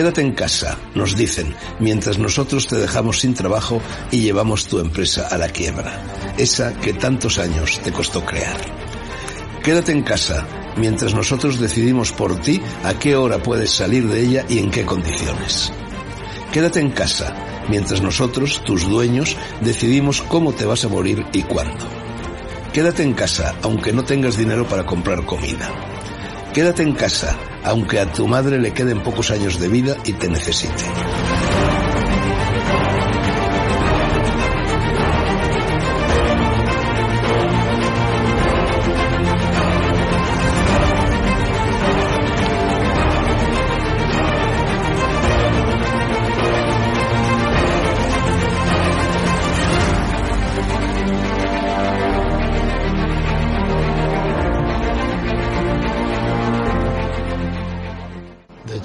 Quédate en casa, nos dicen, mientras nosotros te dejamos sin trabajo y llevamos tu empresa a la quiebra, esa que tantos años te costó crear. Quédate en casa, mientras nosotros decidimos por ti a qué hora puedes salir de ella y en qué condiciones. Quédate en casa, mientras nosotros, tus dueños, decidimos cómo te vas a morir y cuándo. Quédate en casa, aunque no tengas dinero para comprar comida. Quédate en casa, aunque a tu madre le queden pocos años de vida y te necesite.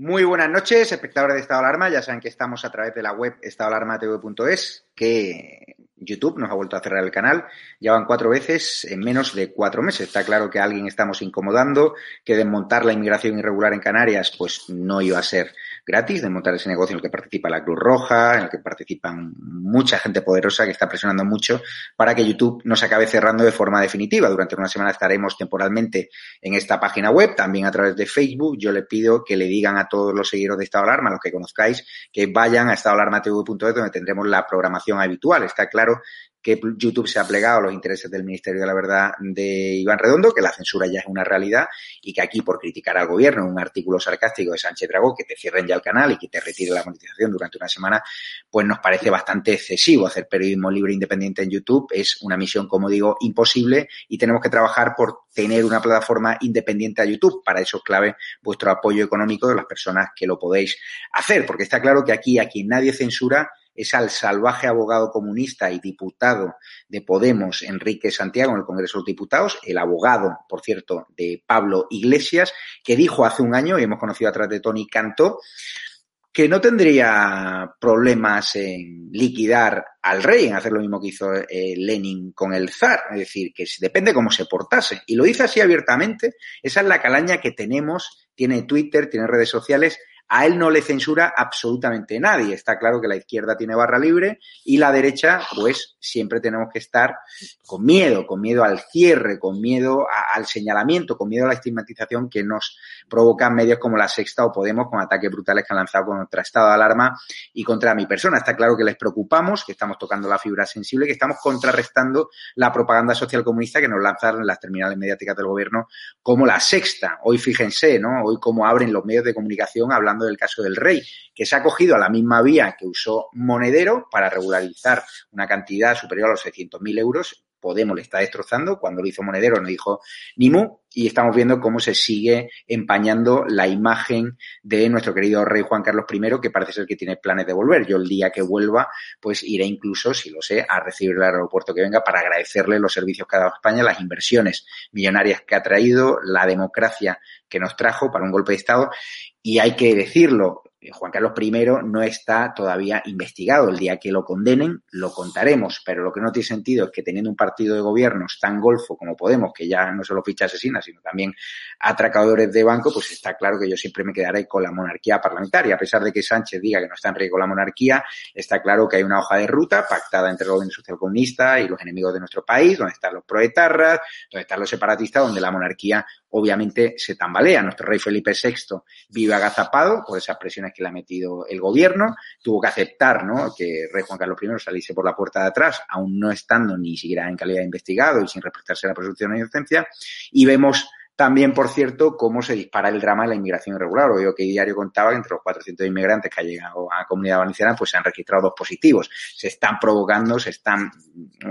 Muy buenas noches, espectadores de Estado de Alarma. Ya saben que estamos a través de la web estadoalarmatv.es, que YouTube nos ha vuelto a cerrar el canal. Ya van cuatro veces en menos de cuatro meses. Está claro que a alguien estamos incomodando, que desmontar la inmigración irregular en Canarias, pues no iba a ser gratis, desmontar ese negocio en el que participa la Cruz Roja, en el que participan mucha gente poderosa que está presionando mucho para que YouTube nos acabe cerrando de forma definitiva. Durante una semana estaremos temporalmente en esta página web, también a través de Facebook. Yo le pido que le digan a todos los seguidores de Estado de Alarma, los que conozcáis, que vayan a estadoalarmatv.es donde tendremos la programación habitual. Está claro que YouTube se ha plegado a los intereses del Ministerio de la Verdad de Iván Redondo, que la censura ya es una realidad y que aquí por criticar al gobierno, un artículo sarcástico de Sánchez Dragó, que te cierren ya el canal y que te retire la monetización durante una semana, pues nos parece bastante excesivo. Hacer periodismo libre e independiente en YouTube es una misión, como digo, imposible y tenemos que trabajar por tener una plataforma independiente a YouTube. Para eso es clave vuestro apoyo económico de las personas que lo podéis hacer, porque está claro que aquí a quien nadie censura es al salvaje abogado comunista y diputado de Podemos, Enrique Santiago, en el Congreso de los Diputados, el abogado, por cierto, de Pablo Iglesias, que dijo hace un año, y hemos conocido a través de Tony Cantó, que no tendría problemas en liquidar al rey, en hacer lo mismo que hizo eh, Lenin con el zar, es decir, que depende cómo se portase. Y lo dice así abiertamente, esa es la calaña que tenemos, tiene Twitter, tiene redes sociales, a él no le censura absolutamente nadie. Está claro que la izquierda tiene barra libre y la derecha, pues siempre tenemos que estar con miedo, con miedo al cierre, con miedo al señalamiento, con miedo a la estigmatización que nos provocan medios como La Sexta o Podemos con ataques brutales que han lanzado contra estado de alarma y contra mi persona. Está claro que les preocupamos, que estamos tocando la fibra sensible, que estamos contrarrestando la propaganda social comunista que nos lanzaron en las terminales mediáticas del gobierno como La Sexta. Hoy fíjense, ¿no? Hoy cómo abren los medios de comunicación hablando del caso del rey, que se ha cogido a la misma vía que usó Monedero para regularizar una cantidad superior a los 600.000 euros. Podemos le está destrozando. Cuando lo hizo Monedero no dijo ni mu. Y estamos viendo cómo se sigue empañando la imagen de nuestro querido rey Juan Carlos I, que parece ser que tiene planes de volver. Yo el día que vuelva, pues iré incluso, si lo sé, a recibir el aeropuerto que venga para agradecerle los servicios que ha dado España, las inversiones millonarias que ha traído, la democracia que nos trajo para un golpe de Estado. Y hay que decirlo, Juan Carlos I no está todavía investigado. El día que lo condenen, lo contaremos. Pero lo que no tiene sentido es que teniendo un partido de gobiernos tan golfo como Podemos, que ya no solo ficha asesinas, sino también atracadores de banco, pues está claro que yo siempre me quedaré con la monarquía parlamentaria. A pesar de que Sánchez diga que no está en riesgo la monarquía, está claro que hay una hoja de ruta pactada entre el gobierno social comunista y los enemigos de nuestro país, donde están los proetarras, donde están los separatistas, donde la monarquía obviamente se tambalea. Nuestro rey Felipe VI vive agazapado por esas presiones que le ha metido el gobierno, tuvo que aceptar ¿no? que rey Juan Carlos I saliese por la puerta de atrás, aún no estando ni siquiera en calidad de investigado y sin respetarse la presunción de inocencia, y vemos también, por cierto, cómo se dispara el drama de la inmigración irregular. Oigo que Diario contaba que entre los 400 inmigrantes que han llegado a la comunidad valenciana, pues se han registrado dos positivos. Se están provocando, se están,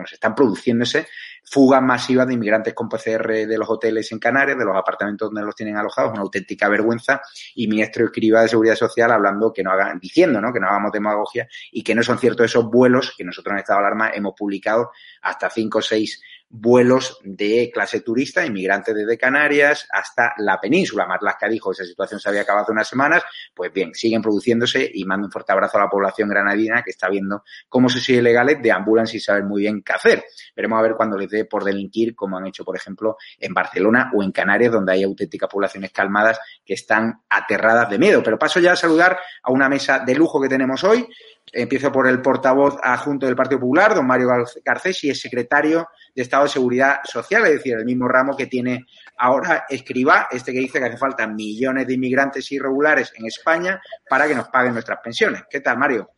se están produciéndose fugas masivas de inmigrantes con PCR de los hoteles en Canarias, de los apartamentos donde los tienen alojados, una auténtica vergüenza. Y ministro escriba de Seguridad Social hablando que no hagan, diciendo, ¿no? Que no hagamos demagogia y que no son ciertos esos vuelos que nosotros en estado de alarma hemos publicado hasta cinco o seis vuelos de clase turista, inmigrantes desde Canarias hasta la península. Marlaska dijo que esa situación se había acabado hace unas semanas. Pues bien, siguen produciéndose y mando un fuerte abrazo a la población granadina que está viendo cómo se sigue legales deambulan sin saber muy bien qué hacer. Veremos a ver cuando les dé por delinquir, como han hecho, por ejemplo, en Barcelona o en Canarias, donde hay auténticas poblaciones calmadas que están aterradas de miedo. Pero paso ya a saludar a una mesa de lujo que tenemos hoy. Empiezo por el portavoz adjunto del Partido Popular, don Mario Garcés, y es secretario de Estado de Seguridad Social, es decir, el mismo ramo que tiene ahora Escriba, este que dice que hace falta millones de inmigrantes irregulares en España para que nos paguen nuestras pensiones. ¿Qué tal, Mario?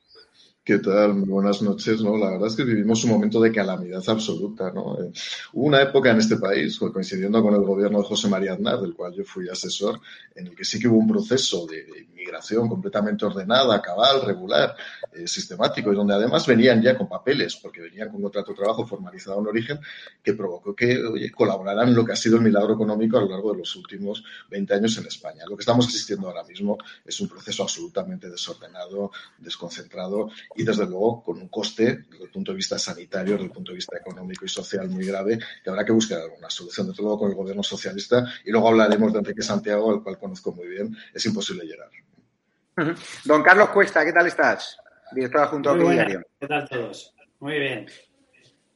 ¿Qué tal? buenas noches. ¿no? La verdad es que vivimos un momento de calamidad absoluta. ¿no? Eh, hubo una época en este país, coincidiendo con el gobierno de José María Aznar, del cual yo fui asesor, en el que sí que hubo un proceso de inmigración completamente ordenada, cabal, regular, eh, sistemático, y donde además venían ya con papeles, porque venían con contrato de trabajo formalizado en origen, que provocó que oye, colaboraran lo que ha sido el milagro económico a lo largo de los últimos 20 años en España. Lo que estamos asistiendo ahora mismo es un proceso absolutamente desordenado, desconcentrado y desde luego con un coste desde el punto de vista sanitario, desde el punto de vista económico y social muy grave, que habrá que buscar alguna solución, desde luego con el gobierno socialista, y luego hablaremos de Enrique Santiago, al cual conozco muy bien, es imposible llegar. Don Carlos Cuesta, ¿qué tal estás? Director junto al diario. ¿Qué tal todos? Muy bien.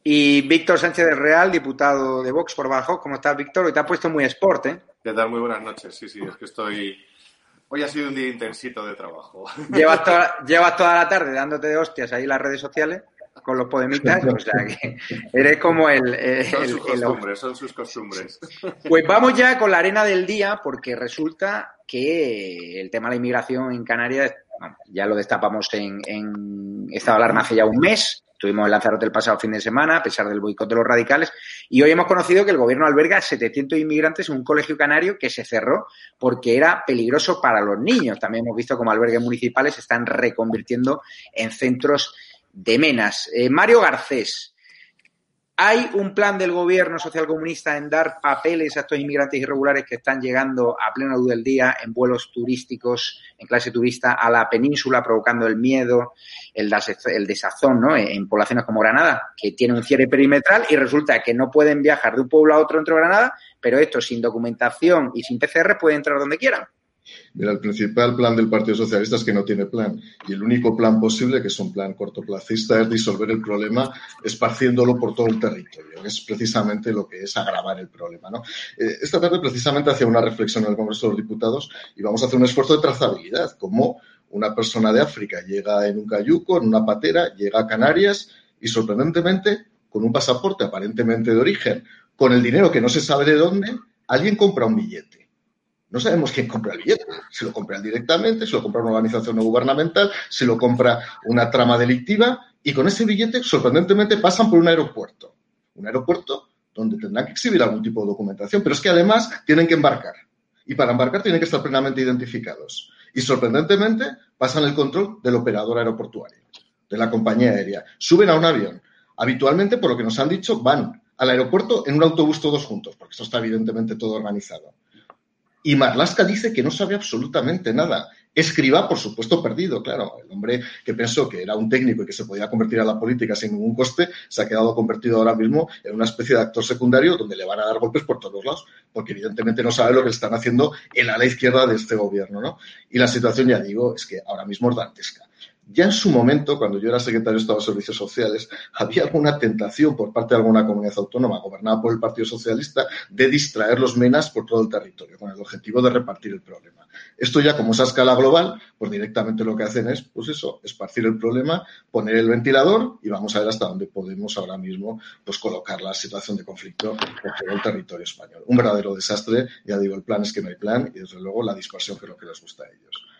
Y Víctor Sánchez del Real, diputado de Vox por Bajo. ¿Cómo estás, Víctor? Hoy te ha puesto muy sport, ¿eh? ¿Qué tal? Muy buenas noches. Sí, sí, es que estoy Hoy ha sido un día intensito de trabajo. Llevas toda, llevas toda la tarde dándote de hostias ahí en las redes sociales con los podemitas, o sea que eres como el... son sus costumbres, son sus costumbres. Pues vamos ya con la arena del día, porque resulta que el tema de la inmigración en Canarias, ya lo destapamos en, en estado de alarma hace ya un mes, Estuvimos en Lanzarote el pasado fin de semana, a pesar del boicot de los radicales, y hoy hemos conocido que el gobierno alberga 700 inmigrantes en un colegio canario que se cerró porque era peligroso para los niños. También hemos visto cómo albergues municipales se están reconvirtiendo en centros de menas. Eh, Mario Garcés, ¿Hay un plan del gobierno socialcomunista en dar papeles a estos inmigrantes irregulares que están llegando a plena luz del día en vuelos turísticos, en clase turista, a la península, provocando el miedo, el, desazón ¿no? en poblaciones como Granada, que tiene un cierre perimetral y resulta que no pueden viajar de un pueblo a otro dentro de Granada, pero estos sin documentación y sin PCR pueden entrar donde quieran? Mira, el principal plan del Partido Socialista es que no tiene plan. Y el único plan posible, que es un plan cortoplacista, es disolver el problema esparciéndolo por todo el territorio. Es precisamente lo que es agravar el problema. ¿no? Eh, esta tarde precisamente hacía una reflexión en el Congreso de los Diputados y vamos a hacer un esfuerzo de trazabilidad. Como una persona de África llega en un cayuco, en una patera, llega a Canarias y sorprendentemente, con un pasaporte aparentemente de origen, con el dinero que no se sabe de dónde, alguien compra un billete no sabemos quién compra el billete. Si lo compra directamente, si lo compra una organización no gubernamental, si lo compra una trama delictiva. Y con ese billete, sorprendentemente, pasan por un aeropuerto. Un aeropuerto donde tendrán que exhibir algún tipo de documentación. Pero es que además tienen que embarcar. Y para embarcar tienen que estar plenamente identificados. Y sorprendentemente pasan el control del operador aeroportuario, de la compañía aérea. Suben a un avión. Habitualmente, por lo que nos han dicho, van al aeropuerto en un autobús todos juntos, porque esto está evidentemente todo organizado. Y Marlaska dice que no sabe absolutamente nada. Escriba, por supuesto, perdido, claro. El hombre que pensó que era un técnico y que se podía convertir a la política sin ningún coste, se ha quedado convertido ahora mismo en una especie de actor secundario donde le van a dar golpes por todos lados, porque evidentemente no sabe lo que están haciendo en la ala izquierda de este gobierno, ¿no? Y la situación, ya digo, es que ahora mismo es dantesca. Ya en su momento, cuando yo era secretario de Estado de Servicios Sociales, había alguna tentación por parte de alguna comunidad autónoma gobernada por el Partido Socialista de distraer los menas por todo el territorio, con el objetivo de repartir el problema. Esto ya como es a escala global, pues directamente lo que hacen es, pues eso, esparcir el problema, poner el ventilador y vamos a ver hasta dónde podemos ahora mismo pues colocar la situación de conflicto por todo el territorio español. Un verdadero desastre, ya digo, el plan es que no hay plan y desde luego la dispersión que es lo que les gusta a ellos.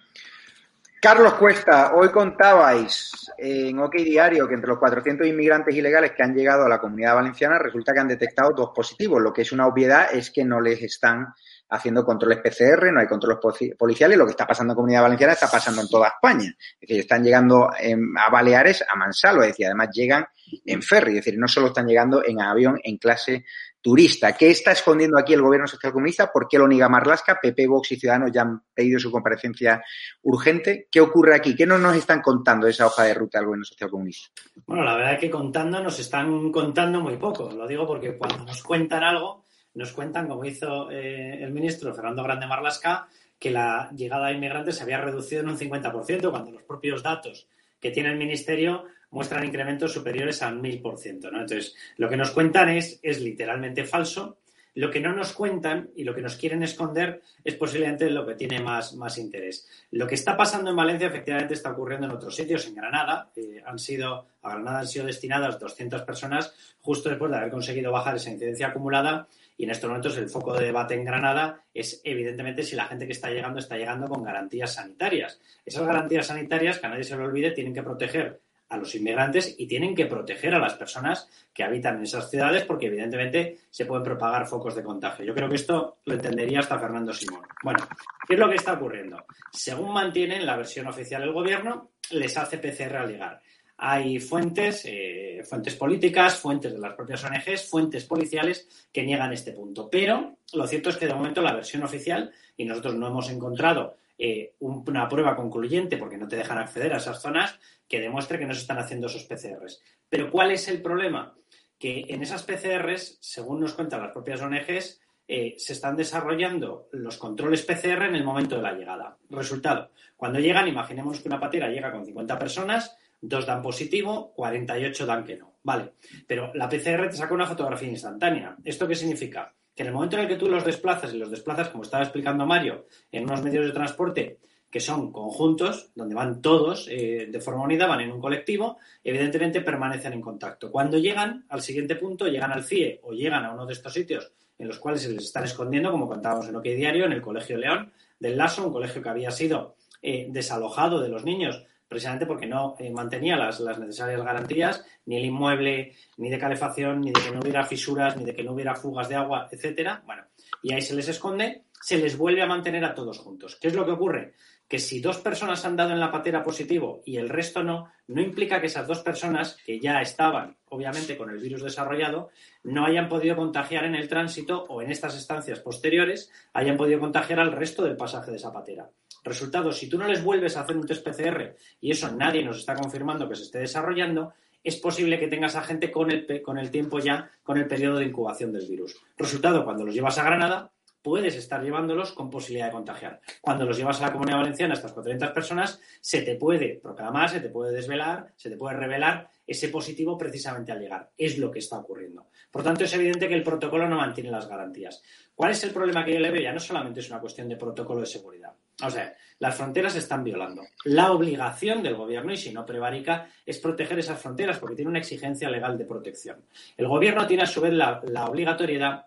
Carlos Cuesta, hoy contabais en OK Diario que entre los 400 inmigrantes ilegales que han llegado a la comunidad valenciana resulta que han detectado dos positivos. Lo que es una obviedad es que no les están haciendo controles PCR, no hay controles policiales. Lo que está pasando en Comunidad Valenciana está pasando en toda España. Es decir, están llegando a Baleares a Mansalo, es decir, además llegan en ferry, es decir, no solo están llegando en avión en clase turista. ¿Qué está escondiendo aquí el gobierno socialcomunista? ¿Por qué lo niega Marlasca? PP, Vox y Ciudadanos ya han pedido su comparecencia urgente. ¿Qué ocurre aquí? ¿Qué no nos están contando esa hoja de ruta del gobierno socialcomunista? Bueno, la verdad es que contando nos están contando muy poco. Lo digo porque cuando nos cuentan algo, nos cuentan, como hizo eh, el ministro Fernando Grande Marlasca, que la llegada de inmigrantes se había reducido en un 50%, cuando los propios datos que tiene el ministerio muestran incrementos superiores al 1000%. ¿no? Entonces, lo que nos cuentan es, es literalmente falso. Lo que no nos cuentan y lo que nos quieren esconder es posiblemente lo que tiene más, más interés. Lo que está pasando en Valencia efectivamente está ocurriendo en otros sitios. En Granada eh, han sido, a Granada han sido destinadas 200 personas justo después de haber conseguido bajar esa incidencia acumulada y en estos momentos el foco de debate en Granada es evidentemente si la gente que está llegando está llegando con garantías sanitarias. Esas garantías sanitarias, que a nadie se lo olvide, tienen que proteger a los inmigrantes y tienen que proteger a las personas que habitan en esas ciudades porque evidentemente se pueden propagar focos de contagio. Yo creo que esto lo entendería hasta Fernando Simón. Bueno, ¿qué es lo que está ocurriendo? Según mantienen la versión oficial del gobierno, les hace PCR al llegar. Hay fuentes, eh, fuentes políticas, fuentes de las propias ONGs, fuentes policiales que niegan este punto. Pero lo cierto es que de momento la versión oficial, y nosotros no hemos encontrado eh, una prueba concluyente, porque no te dejan acceder a esas zonas, que demuestre que no se están haciendo esos PCRs. Pero ¿cuál es el problema? Que en esas PCRs, según nos cuentan las propias ONGs, eh, se están desarrollando los controles PCR en el momento de la llegada. Resultado, cuando llegan, imaginemos que una patera llega con 50 personas, dos dan positivo, 48 dan que no. Vale, pero la PCR te saca una fotografía instantánea. ¿Esto qué significa? Que en el momento en el que tú los desplazas y los desplazas, como estaba explicando Mario, en unos medios de transporte que son conjuntos, donde van todos eh, de forma unida, van en un colectivo, evidentemente permanecen en contacto. Cuando llegan al siguiente punto, llegan al CIE o llegan a uno de estos sitios en los cuales se les están escondiendo, como contábamos en OK Diario, en el Colegio León del Lasso, un colegio que había sido eh, desalojado de los niños precisamente porque no eh, mantenía las, necesarias garantías, ni el inmueble, ni de calefacción, ni de que no hubiera fisuras, ni de que no hubiera fugas de agua, etcétera. Bueno, y ahí se les esconde, se les vuelve a mantener a todos juntos. ¿Qué es lo que ocurre? Que si dos personas han dado en la patera positivo y el resto no, no implica que esas dos personas, que ya estaban, obviamente, con el virus desarrollado, no hayan podido contagiar en el tránsito o en estas estancias posteriores, hayan podido contagiar al resto del pasaje de esa patera. Resultado, si tú no les vuelves a hacer un test PCR y eso nadie nos está confirmando que se esté desarrollando, es posible que tengas a gente con el, con el tiempo ya, con el periodo de incubación del virus. Resultado, cuando los llevas a Granada, puedes estar llevándolos con posibilidad de contagiar. Cuando los llevas a la Comunidad Valenciana, estas 400 personas, se te puede proclamar, se te puede desvelar, se te puede revelar ese positivo precisamente al llegar. Es lo que está ocurriendo. Por tanto, es evidente que el protocolo no mantiene las garantías. ¿Cuál es el problema que yo le veo? Ya no solamente es una cuestión de protocolo de seguridad. O sea, las fronteras se están violando. La obligación del gobierno, y si no prevarica, es proteger esas fronteras porque tiene una exigencia legal de protección. El gobierno tiene a su vez la, la obligatoriedad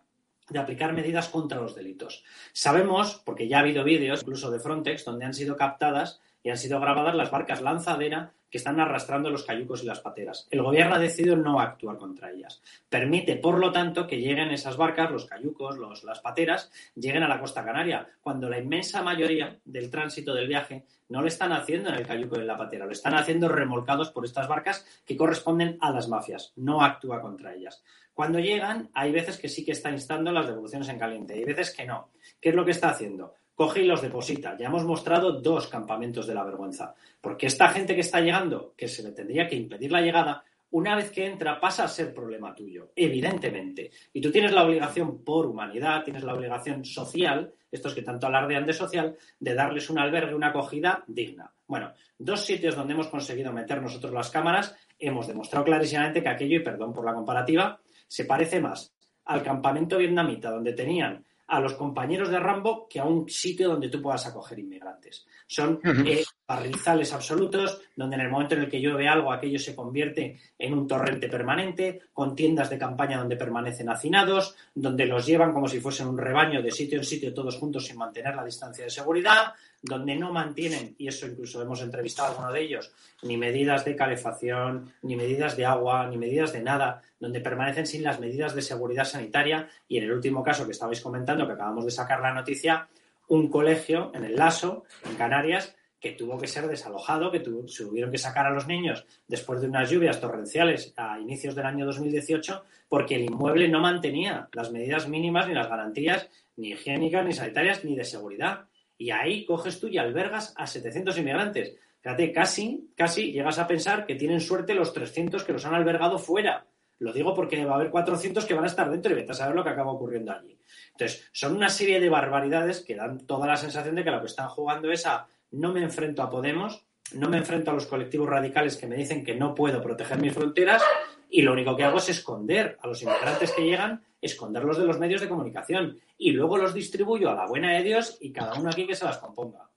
de aplicar medidas contra los delitos. Sabemos, porque ya ha habido vídeos, incluso de Frontex, donde han sido captadas y han sido grabadas las barcas lanzadera que están arrastrando los cayucos y las pateras. El gobierno ha decidido no actuar contra ellas. Permite, por lo tanto, que lleguen esas barcas, los cayucos, los, las pateras, lleguen a la costa canaria, cuando la inmensa mayoría del tránsito del viaje no lo están haciendo en el cayuco y en la patera, lo están haciendo remolcados por estas barcas que corresponden a las mafias. No actúa contra ellas. Cuando llegan, hay veces que sí que está instando las devoluciones en caliente, hay veces que no. ¿Qué es lo que está haciendo? coge y los deposita. Ya hemos mostrado dos campamentos de la vergüenza. Porque esta gente que está llegando, que se le tendría que impedir la llegada, una vez que entra pasa a ser problema tuyo, evidentemente. Y tú tienes la obligación por humanidad, tienes la obligación social, estos que tanto alardean de social, de darles un albergue, una acogida digna. Bueno, dos sitios donde hemos conseguido meter nosotros las cámaras, hemos demostrado clarísimamente que aquello, y perdón por la comparativa, se parece más al campamento vietnamita donde tenían a los compañeros de Rambo que a un sitio donde tú puedas acoger inmigrantes. Son eh, barrizales absolutos, donde en el momento en el que llueve algo, aquello se convierte en un torrente permanente, con tiendas de campaña donde permanecen hacinados, donde los llevan como si fuesen un rebaño de sitio en sitio todos juntos sin mantener la distancia de seguridad, donde no mantienen, y eso incluso hemos entrevistado a alguno de ellos, ni medidas de calefacción, ni medidas de agua, ni medidas de nada, donde permanecen sin las medidas de seguridad sanitaria. Y en el último caso que estabais comentando, que acabamos de sacar la noticia, un colegio en el Laso, en Canarias, que tuvo que ser desalojado, que se tuvieron que sacar a los niños después de unas lluvias torrenciales a inicios del año 2018, porque el inmueble no mantenía las medidas mínimas ni las garantías ni higiénicas, ni sanitarias, ni de seguridad. Y ahí coges tú y albergas a 700 inmigrantes. Fíjate, casi, casi llegas a pensar que tienen suerte los 300 que los han albergado fuera. Lo digo porque va a haber 400 que van a estar dentro y vete a saber lo que acaba ocurriendo allí. Entonces, son una serie de barbaridades que dan toda la sensación de que lo que están jugando es a no me enfrento a Podemos, no me enfrento a los colectivos radicales que me dicen que no puedo proteger mis fronteras y lo único que hago es esconder a los inmigrantes que llegan, esconderlos de los medios de comunicación y luego los distribuyo a la buena de Dios y cada uno aquí que se las componga.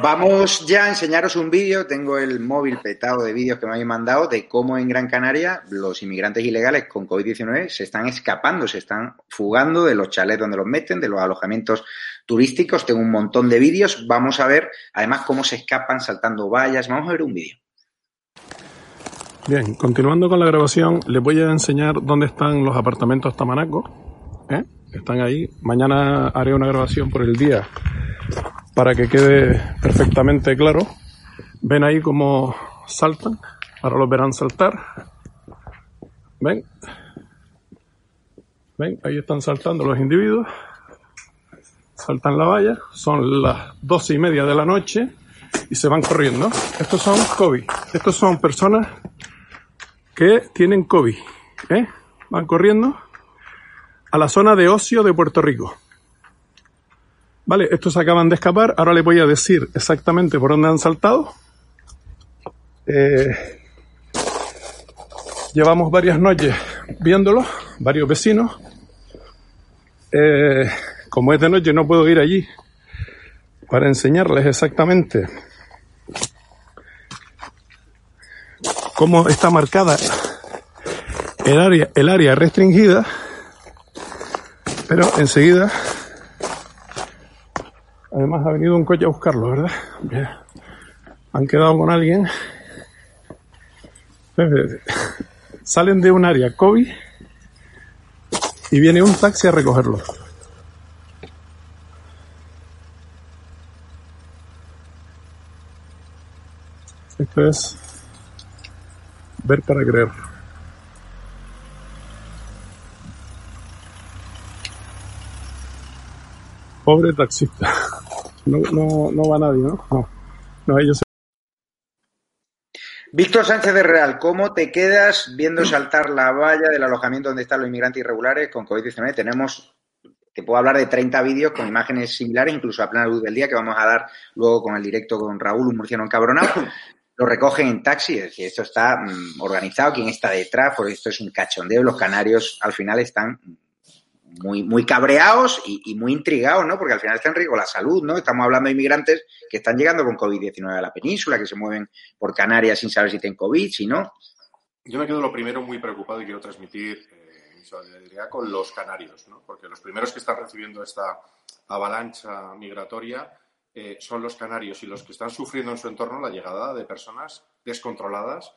Vamos ya a enseñaros un vídeo. Tengo el móvil petado de vídeos que me habéis mandado de cómo en Gran Canaria los inmigrantes ilegales con COVID-19 se están escapando, se están fugando de los chalets donde los meten, de los alojamientos turísticos. Tengo un montón de vídeos. Vamos a ver además cómo se escapan saltando vallas. Vamos a ver un vídeo. Bien, continuando con la grabación, les voy a enseñar dónde están los apartamentos Tamanaco. ¿eh? Están ahí. Mañana haré una grabación por el día para que quede perfectamente claro. Ven ahí cómo saltan, ahora los verán saltar. Ven, ven, ahí están saltando los individuos. Saltan la valla, son las doce y media de la noche y se van corriendo. Estos son COVID, estos son personas que tienen COVID. ¿eh? Van corriendo a la zona de ocio de Puerto Rico. Vale, estos acaban de escapar. Ahora les voy a decir exactamente por dónde han saltado. Eh, llevamos varias noches viéndolos, varios vecinos. Eh, como es de noche no puedo ir allí para enseñarles exactamente cómo está marcada el área, el área restringida, pero enseguida Además ha venido un coche a buscarlo, ¿verdad? Bien. Han quedado con alguien. Salen de un área COVID y viene un taxi a recogerlo. Esto es ver para creer. Pobre taxista. No, no, no va nadie, ¿no? No, no ellos. Víctor Sánchez de Real, ¿cómo te quedas viendo saltar la valla del alojamiento donde están los inmigrantes irregulares con COVID-19? Tenemos, te puedo hablar de 30 vídeos con imágenes similares, incluso a plena luz del día, que vamos a dar luego con el directo con Raúl, un murciano encabronado. Lo recogen en taxi, es decir, esto está mm, organizado, quién está detrás, porque esto es un cachondeo. Los canarios al final están muy, muy cabreados y, muy intrigados, ¿no? Porque al final está en riesgo la salud, ¿no? Estamos hablando de inmigrantes que están llegando con COVID-19 a la península, que se mueven por Canarias sin saber si tienen COVID, si no. Yo me quedo lo primero muy preocupado y quiero transmitir eh, mi solidaridad con los canarios, ¿no? Porque los primeros que están recibiendo esta avalancha migratoria eh, son los canarios y los que están sufriendo en su entorno la llegada de personas descontroladas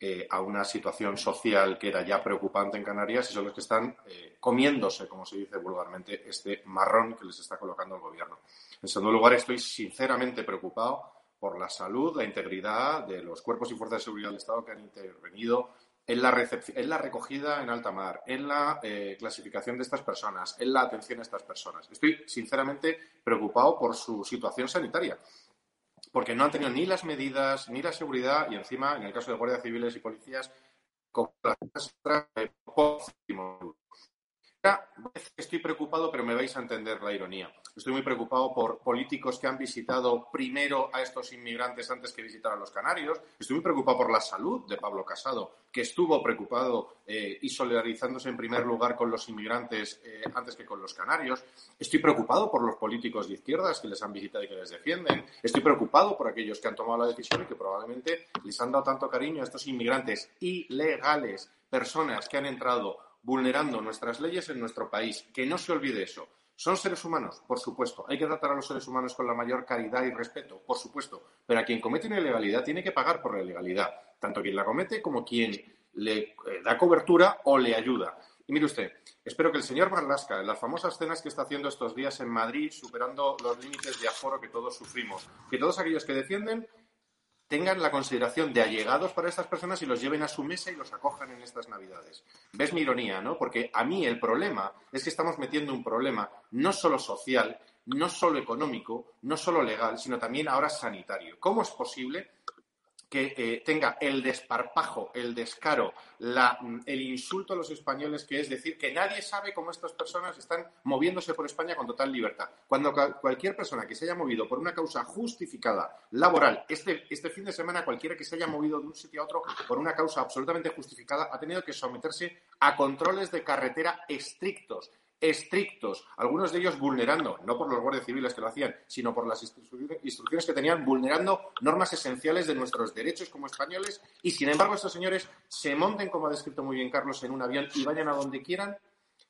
eh, a una situación social que era ya preocupante en Canarias y son los que están eh, comiéndose, como se dice vulgarmente, este marrón que les está colocando el gobierno. En segundo lugar, estoy sinceramente preocupado por la salud, la integridad de los cuerpos y fuerzas de seguridad del Estado que han intervenido en la, en la recogida en alta mar, en la eh, clasificación de estas personas, en la atención a estas personas. Estoy sinceramente preocupado por su situación sanitaria, porque no han tenido ni las medidas, ni la seguridad, y encima, en el caso de guardias civiles y policías, con las Estoy preocupado, pero me vais a entender la ironía. Estoy muy preocupado por políticos que han visitado primero a estos inmigrantes antes que visitar a los canarios. Estoy muy preocupado por la salud de Pablo Casado, que estuvo preocupado eh, y solidarizándose en primer lugar con los inmigrantes eh, antes que con los canarios. Estoy preocupado por los políticos de izquierdas que les han visitado y que les defienden. Estoy preocupado por aquellos que han tomado la decisión y que probablemente les han dado tanto cariño a estos inmigrantes ilegales, personas que han entrado vulnerando nuestras leyes en nuestro país. Que no se olvide eso. ¿Son seres humanos? Por supuesto. ¿Hay que tratar a los seres humanos con la mayor caridad y respeto? Por supuesto. Pero a quien comete una ilegalidad tiene que pagar por la ilegalidad. Tanto quien la comete como quien le eh, da cobertura o le ayuda. Y mire usted, espero que el señor Marlasca, en las famosas cenas que está haciendo estos días en Madrid, superando los límites de aforo que todos sufrimos, que todos aquellos que defienden tengan la consideración de allegados para estas personas y los lleven a su mesa y los acojan en estas Navidades. ¿Ves mi ironía, no? Porque a mí el problema es que estamos metiendo un problema no solo social, no solo económico, no solo legal, sino también ahora sanitario. ¿Cómo es posible que eh, tenga el desparpajo, el descaro, mm, el insulto a los españoles, que es decir que nadie sabe cómo estas personas están moviéndose por España con total libertad. Cuando cualquier persona que se haya movido por una causa justificada laboral, este, este fin de semana cualquiera que se haya movido de un sitio a otro por una causa absolutamente justificada, ha tenido que someterse a controles de carretera estrictos estrictos, algunos de ellos vulnerando, no por los guardias civiles que lo hacían, sino por las instrucciones que tenían, vulnerando normas esenciales de nuestros derechos como españoles, y sin embargo estos señores se monten, como ha descrito muy bien Carlos, en un avión y vayan a donde quieran.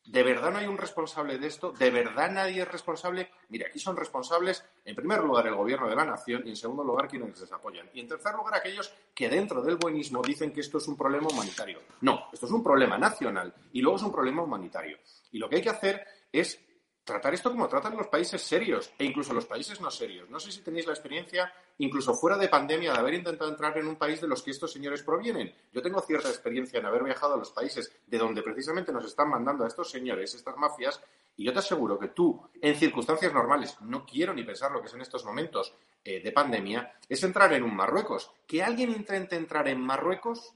¿De verdad no hay un responsable de esto? ¿De verdad nadie es responsable? Mire, aquí son responsables, en primer lugar, el gobierno de la nación y, en segundo lugar, quienes les apoyan. Y, en tercer lugar, aquellos que dentro del buenismo dicen que esto es un problema humanitario. No, esto es un problema nacional y luego es un problema humanitario. Y lo que hay que hacer es tratar esto como tratan los países serios e incluso los países no serios. No sé si tenéis la experiencia, incluso fuera de pandemia, de haber intentado entrar en un país de los que estos señores provienen. Yo tengo cierta experiencia en haber viajado a los países de donde precisamente nos están mandando a estos señores, estas mafias, y yo te aseguro que tú, en circunstancias normales, no quiero ni pensar lo que es en estos momentos eh, de pandemia, es entrar en un Marruecos. Que alguien intente entrar en Marruecos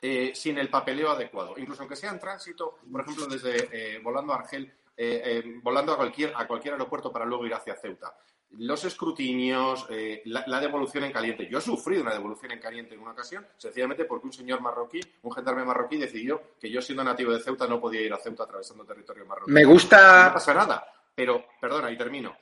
eh, sin el papeleo adecuado. Incluso aunque sea en tránsito, por ejemplo, desde eh, volando a Argel, eh, volando a cualquier, a cualquier aeropuerto para luego ir hacia Ceuta. Los escrutinios, la, devolución en caliente. Yo he sufrido una devolución en caliente en una ocasión, sencillamente porque un señor marroquí, un gendarme marroquí, decidió que yo, siendo nativo de Ceuta, no podía ir a Ceuta atravesando territorio marroquí. Me gusta. No pasa nada, pero, perdona, y termino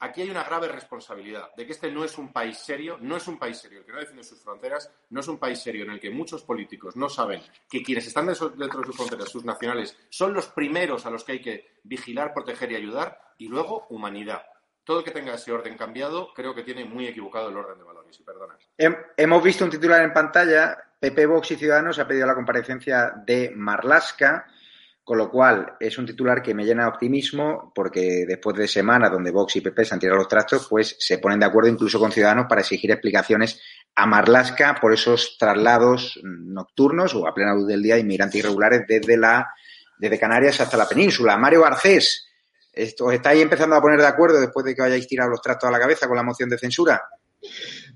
aquí hay una grave responsabilidad de que este no es un país serio, no es un país serio el que no defiende sus fronteras, no es un país serio en el que muchos políticos no saben que quienes están dentro de sus fronteras, sus nacionales, son los primeros a los que hay que vigilar, proteger y ayudar, y luego humanidad. Todo el que tenga ese orden cambiado creo que tiene muy equivocado el orden de valores, y perdona. Hemos visto un titular en pantalla, PP, Vox y Ciudadanos ha pedido la comparecencia de Marlasca, con lo cual, es un titular que me llena de optimismo porque después de semanas donde Vox y PP se han tirado los trastos, pues se ponen de acuerdo incluso con Ciudadanos para exigir explicaciones a Marlasca por esos traslados nocturnos o a plena luz del día de inmigrantes irregulares desde, la, desde Canarias hasta la península. Mario Garcés, ¿os estáis empezando a poner de acuerdo después de que hayáis tirado los trastos a la cabeza con la moción de censura?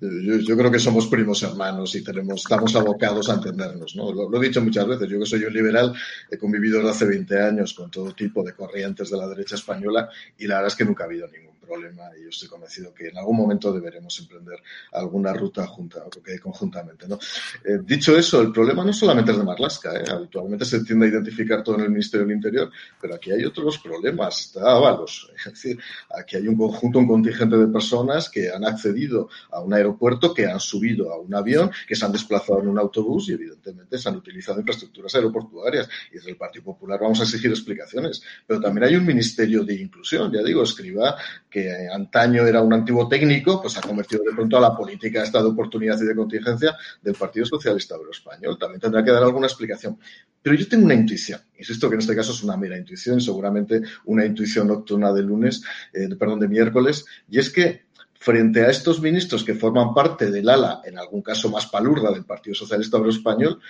Yo, creo que somos primos hermanos y tenemos, estamos abocados a entendernos. ¿no? Lo, he dicho muchas veces, yo que soy un liberal, he convivido desde hace 20 años con todo tipo de corrientes de la derecha española y la verdad es que nunca ha habido ningún problema y yo estoy convencido que en algún momento deberemos emprender alguna ruta junta, conjuntamente. ¿no? Eh, dicho eso, el problema no solamente es de Marlasca, ¿eh? habitualmente se tiende a identificar todo en el Ministerio del Interior, pero aquí hay otros problemas, Ábalos. Es decir, aquí hay un conjunto, un contingente de personas que han accedido a un aeropuerto, que han subido a un avión, que se han desplazado en un autobús y evidentemente se han utilizado infraestructuras aeroportuarias. Y desde el Partido Popular vamos a exigir explicaciones. Pero también hay un Ministerio de Inclusión, ya digo, escriba que antaño era un antiguo técnico, pues ha convertido de pronto a la política esta de oportunidad y de contingencia del Partido Socialista Obrero Español. También tendrá que dar alguna explicación. Pero yo tengo una intuición, insisto que en este caso es una mera intuición, seguramente una intuición nocturna de lunes, eh, perdón, de miércoles, y es que frente a estos ministros que forman parte del ala, en algún caso más palurda, del Partido Socialista Obrero Español,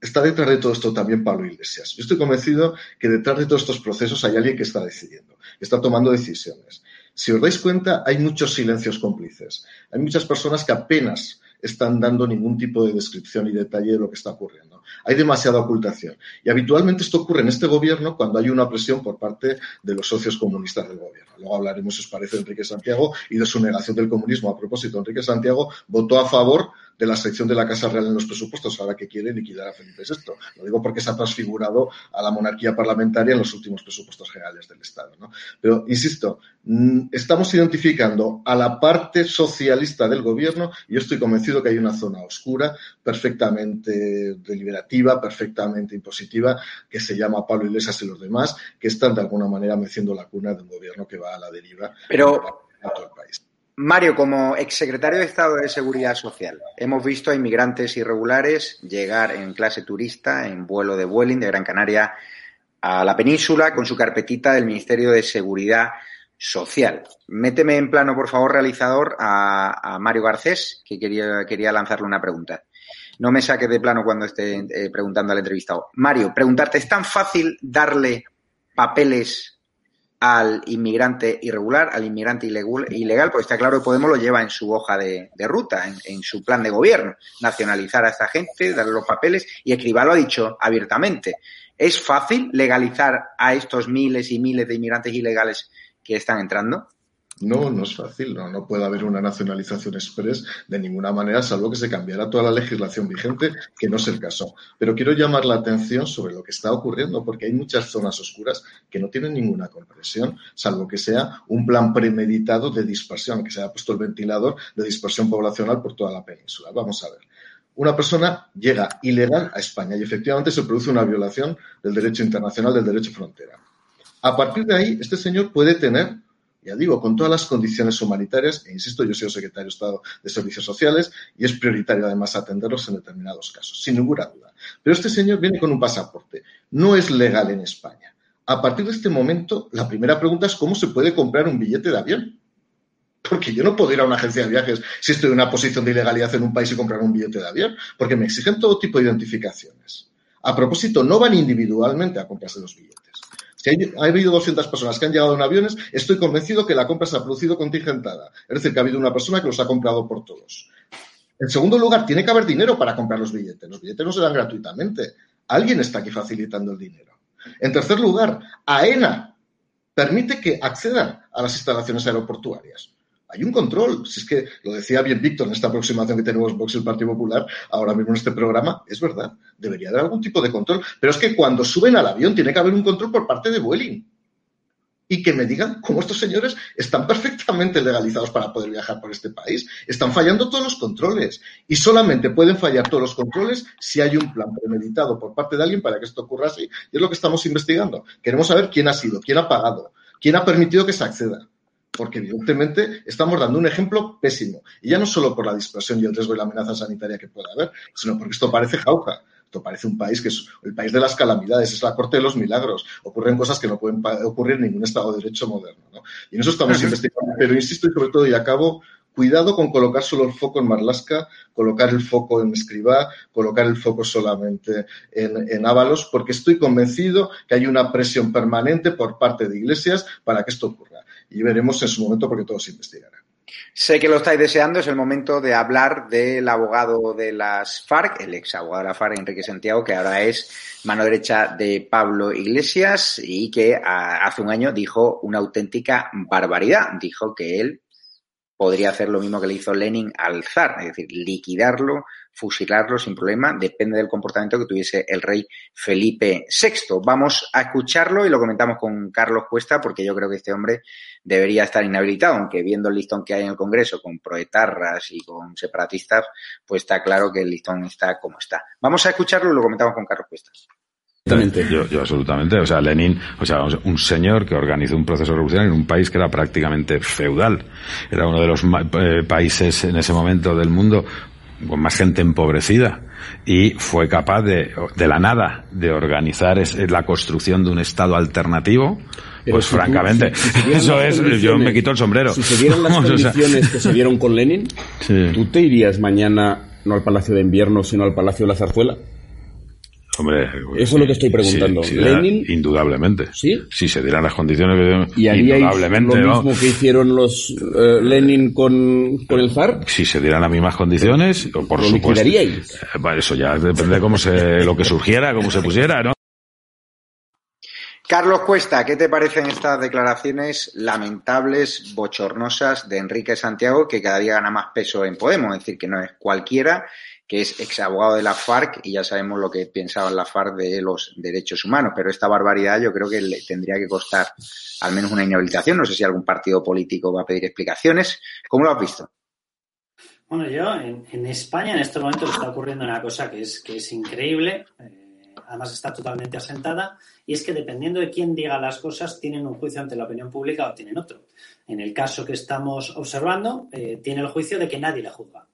está detrás de todo esto también Pablo Iglesias. Yo estoy convencido que detrás de todos estos procesos hay alguien que está decidiendo, está tomando decisiones. Si os dais cuenta, hay muchos silencios cómplices. Hay muchas personas que apenas están dando ningún tipo de descripción y detalle de lo que está ocurriendo. Hay demasiada ocultación. Y habitualmente esto ocurre en este gobierno cuando hay una presión por parte de los socios comunistas del gobierno. Luego hablaremos, si os parece, de Enrique Santiago y de su negación del comunismo. A propósito, Enrique Santiago votó a favor de la sección de la Casa Real en los presupuestos, ahora que quiere liquidar a Felipe VI. Lo digo porque se ha transfigurado a la monarquía parlamentaria en los últimos presupuestos generales del Estado. ¿no? Pero, insisto, mm, estamos identificando a la parte socialista del gobierno y yo estoy convencido que hay una zona oscura, perfectamente deliberativa, perfectamente impositiva, que se llama Pablo Iglesias y los demás, que están de alguna manera meciendo la cuna de un gobierno que va a la deriva Pero... todo el país. Mario, como exsecretario de Estado de Seguridad Social, hemos visto a inmigrantes irregulares llegar en clase turista, en vuelo de Vueling de Gran Canaria a la península con su carpetita del Ministerio de Seguridad Social. Méteme en plano, por favor, realizador, a, Mario Garcés, que quería, quería lanzarle una pregunta. No me saques de plano cuando esté eh, preguntando al entrevistado. Mario, preguntarte, ¿es tan fácil darle papeles al inmigrante irregular, al inmigrante ilegal, pues está claro que Podemos lo lleva en su hoja de, ruta, en, su plan de gobierno, nacionalizar a esta gente, darle los papeles y Escribá lo ha dicho abiertamente. ¿Es fácil legalizar a estos miles y miles de inmigrantes ilegales que están entrando? No, no es fácil, no, puede haber una nacionalización express de ninguna manera, salvo que se cambiara toda la legislación vigente, que no es el caso. Pero quiero llamar la atención sobre lo que está ocurriendo, porque hay muchas zonas oscuras que no tienen ninguna compresión, salvo que sea un plan premeditado de dispersión, que se haya puesto el ventilador de dispersión poblacional por toda la península. Vamos a ver. Una persona llega ilegal a España y efectivamente se produce una violación del derecho internacional, del derecho frontera. A partir de ahí, este señor puede tener ya digo, con todas las condiciones humanitarias, e insisto, yo soy secretario de Estado de Servicios Sociales y es prioritario además atenderlos en determinados casos, sin ninguna duda. Pero este señor viene con un pasaporte, no es legal en España. A partir de este momento, la primera pregunta es cómo se puede comprar un billete de avión. Porque yo no puedo ir a una agencia de viajes si estoy en una posición de ilegalidad en un país y comprar un billete de avión, porque me exigen todo tipo de identificaciones. A propósito, no van individualmente a comprarse los billetes. Si ha habido 200 personas que han llegado en aviones, estoy convencido que la compra se ha producido contingentada. Es decir, que ha habido una persona que los ha comprado por todos. En segundo lugar, tiene que haber dinero para comprar los billetes. Los billetes no se dan gratuitamente. Alguien está aquí facilitando el dinero. En tercer lugar, AENA permite que accedan a las instalaciones aeroportuarias hay un control. Si es que lo decía bien Víctor en esta aproximación que tenemos Vox el Partido Popular, ahora mismo en este programa, es verdad, debería haber algún tipo de control. Pero es que cuando suben al avión tiene que haber un control por parte de Vueling. Y que me digan cómo estos señores están perfectamente legalizados para poder viajar por este país. Están fallando todos los controles. Y solamente pueden fallar todos los controles si hay un plan premeditado por parte de alguien para que esto ocurra así. Y es lo que estamos investigando. Queremos saber quién ha sido, quién ha pagado, quién ha permitido que se acceda porque evidentemente estamos dando un ejemplo pésimo. Y ya no solo por la dispersión y el riesgo y la amenaza sanitaria que pueda haber, sino porque esto parece jauja. Esto parece un país que es el país de las calamidades, es la corte de los milagros. Ocurren cosas que no pueden ocurrir en ningún Estado de Derecho moderno. Y en eso estamos investigando. Pero insisto y sobre todo, y acabo, cuidado con colocar solo el foco en Marlasca, colocar el foco en Escribá, colocar el foco solamente en, en Ábalos, porque estoy convencido que hay una presión permanente por parte de iglesias para que esto ocurra y veremos en su momento porque todo se investigará. Sé que lo estáis deseando, es el momento de hablar del abogado de las FARC, el ex abogado de la FARC, Enrique Santiago, que ahora es mano derecha de Pablo Iglesias y que hace un año dijo una auténtica barbaridad. Dijo que él podría hacer lo mismo que le hizo Lenin al zar, es decir, liquidarlo, fusilarlo sin problema, depende del comportamiento que tuviese el rey Felipe VI. Vamos a escucharlo y lo comentamos con Carlos Cuesta, porque yo creo que este hombre debería estar inhabilitado, aunque viendo el listón que hay en el Congreso con proetarras y con separatistas, pues está claro que el listón está como está. Vamos a escucharlo y lo comentamos con Carlos Cuesta. Yo, yo, absolutamente. O sea, Lenin, o sea, un señor que organizó un proceso revolucionario en un país que era prácticamente feudal. Era uno de los eh, países en ese momento del mundo con más gente empobrecida y fue capaz de, de la nada, de organizar la construcción de un Estado alternativo. pues francamente, eso es, yo me quito el sombrero. Si se dieran las condiciones que se dieron con Lenin, ¿tú te irías mañana no al Palacio de Invierno, sino al Palacio de la Zarzuela? Hombre, Eso es lo que estoy preguntando. era- Lenin indudablemente. ¿Sí? Si se dieran las condiciones que y indudablemente, lo ¿no? mismo que hicieron los eh, Lenin con, con el zar. Si se dieran las mismas condiciones, o por ¿Lo supuesto. liquidaríais? Eh, bueno, eso ya depende de cómo se, lo que surgiera, cómo se pusiera, ¿no? Carlos Cuesta, ¿qué te parecen estas declaraciones lamentables, bochornosas de Enrique Santiago, que cada día gana más peso en Podemos? Es decir, que no es cualquiera, que es ex abogado de la FARC y ya sabemos lo que pensaban la FARC de los derechos humanos. Pero esta barbaridad yo creo que le tendría que costar al menos una inhabilitación. No sé si algún partido político va a pedir explicaciones. ¿Cómo lo has visto? Bueno, yo en, en España en estos momentos está ocurriendo una cosa que es, que es increíble, eh, además está totalmente asentada, y es que dependiendo de quién diga las cosas, tienen un juicio ante la opinión pública o tienen otro. En el caso que estamos observando, eh, tiene el juicio de que nadie le juzga.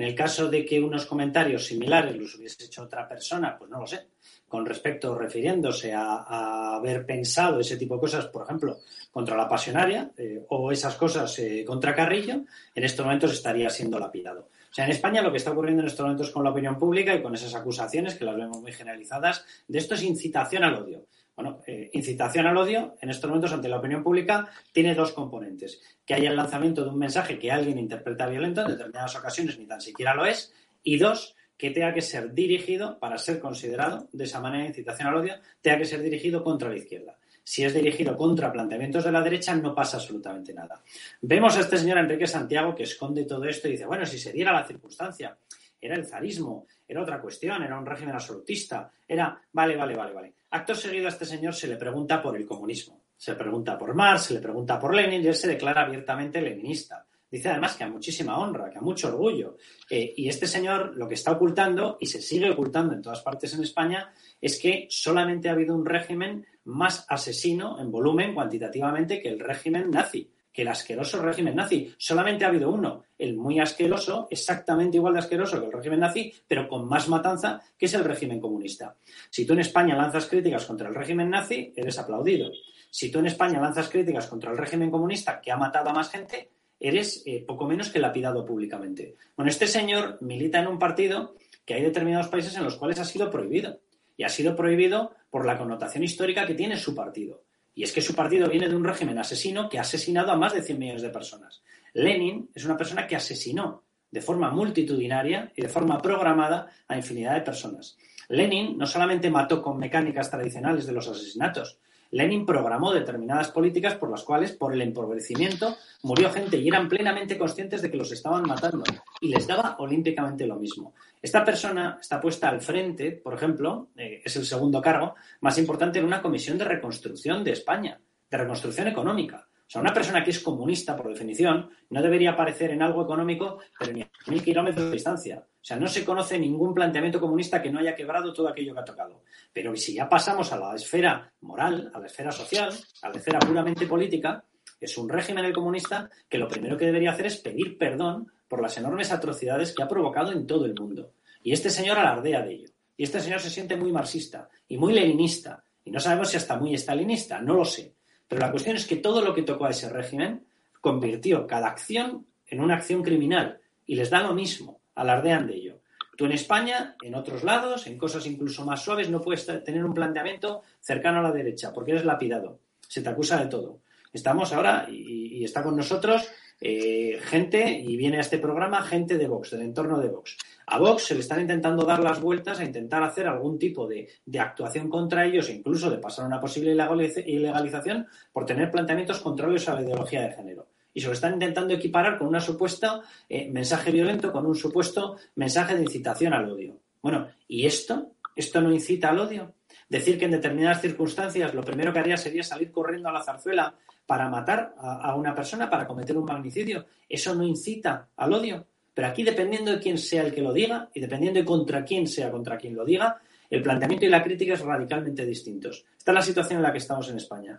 En el caso de que unos comentarios similares los hubiese hecho otra persona, pues no lo sé. Con respecto, refiriéndose a, haber pensado ese tipo de cosas, por ejemplo, contra la pasionaria eh, o esas cosas eh, contra Carrillo, en estos momentos estaría siendo lapidado. O sea, en España lo que está ocurriendo en estos momentos con la opinión pública y con esas acusaciones, que las vemos muy generalizadas, de esto es incitación al odio. Bueno, eh, incitación al odio en estos momentos ante la opinión pública tiene dos componentes. Que haya el lanzamiento de un mensaje que alguien interpreta violento, en determinadas ocasiones ni tan siquiera lo es, y dos, que tenga que ser dirigido, para ser considerado de esa manera incitación al odio, tenga que ser dirigido contra la izquierda. Si es dirigido contra planteamientos de la derecha, no pasa absolutamente nada. Vemos a este señor Enrique Santiago que esconde todo esto y dice, bueno, si se diera la circunstancia, era el zarismo, era otra cuestión, era un régimen absolutista, era, vale, vale, vale, vale. Acto seguido a este señor se le pregunta por el comunismo, se le pregunta por Marx, se le pregunta por Lenin y él se declara abiertamente leninista. Dice además que a muchísima honra, que a mucho orgullo. Eh, y este señor lo que está ocultando, y se sigue ocultando en todas partes en España, es que solamente ha habido un régimen más asesino en volumen cuantitativamente que el régimen nazi, que el asqueroso régimen nazi. Solamente ha habido uno, el muy asqueroso, exactamente igual de asqueroso que el régimen nazi, pero con más matanza, que es el régimen comunista. Si tú en España lanzas críticas contra el régimen nazi, eres aplaudido. Si tú en España lanzas críticas contra el régimen comunista, que ha matado a más gente, eres eh, poco menos que lapidado públicamente. Bueno, este señor milita en un partido que hay determinados países en los cuales ha sido prohibido. Y ha sido prohibido por la connotación histórica que tiene su partido. Y es que su partido viene de un régimen asesino que ha asesinado a más de 100 millones de personas. Lenin es una persona que asesinó de forma multitudinaria y de forma programada a infinidad de personas. Lenin no solamente mató con mecánicas tradicionales de los asesinatos, Lenin programó determinadas políticas por las cuales, por el empobrecimiento, murió gente y eran plenamente conscientes de que los estaban matando y les daba olímpicamente lo mismo. Esta persona está puesta al frente, por ejemplo, eh, es el segundo cargo más importante en una comisión de reconstrucción de España, de reconstrucción económica. O sea, una persona que es comunista, por definición, no debería aparecer en algo económico, pero ni a mil kilómetros de distancia. O sea, no se conoce ningún planteamiento comunista que no haya quebrado todo aquello que ha tocado. Pero si ya pasamos a la esfera moral, a la esfera social, a la esfera puramente política, es un régimen comunista que lo primero que debería hacer es pedir perdón por las enormes atrocidades que ha provocado en todo el mundo. Y este señor alardea de ello. Y este señor se siente muy marxista y muy leninista. Y no sabemos si hasta muy estalinista, no lo sé. Pero la cuestión es que todo lo que tocó a ese régimen convirtió cada acción en una acción criminal. Y les da lo mismo, alardean de ello. Tú en España, en otros lados, en cosas incluso más suaves, no puedes tener un planteamiento cercano a la derecha, porque eres lapidado. Se te acusa de todo. Estamos ahora, y, y está con nosotros, eh, gente, y viene a este programa gente de Vox, del entorno de Vox. A Vox se le están intentando dar las vueltas a intentar hacer algún tipo de, actuación contra ellos, e incluso de pasar una posible ilegaliz- ilegalización por tener planteamientos contrarios a la ideología de género. Y se lo están intentando equiparar con una supuesta eh, mensaje violento, con un supuesto mensaje de incitación al odio. Bueno, ¿y esto? ¿Esto no incita al odio? Decir que en determinadas circunstancias lo primero que haría sería salir corriendo a la zarzuela para matar a, una persona, para cometer un magnicidio. Eso no incita al odio. Pero aquí, dependiendo de quién sea el que lo diga y dependiendo de contra quién sea contra quien lo diga, el planteamiento y la crítica es radicalmente distintos. Esta es la situación en la que estamos en España.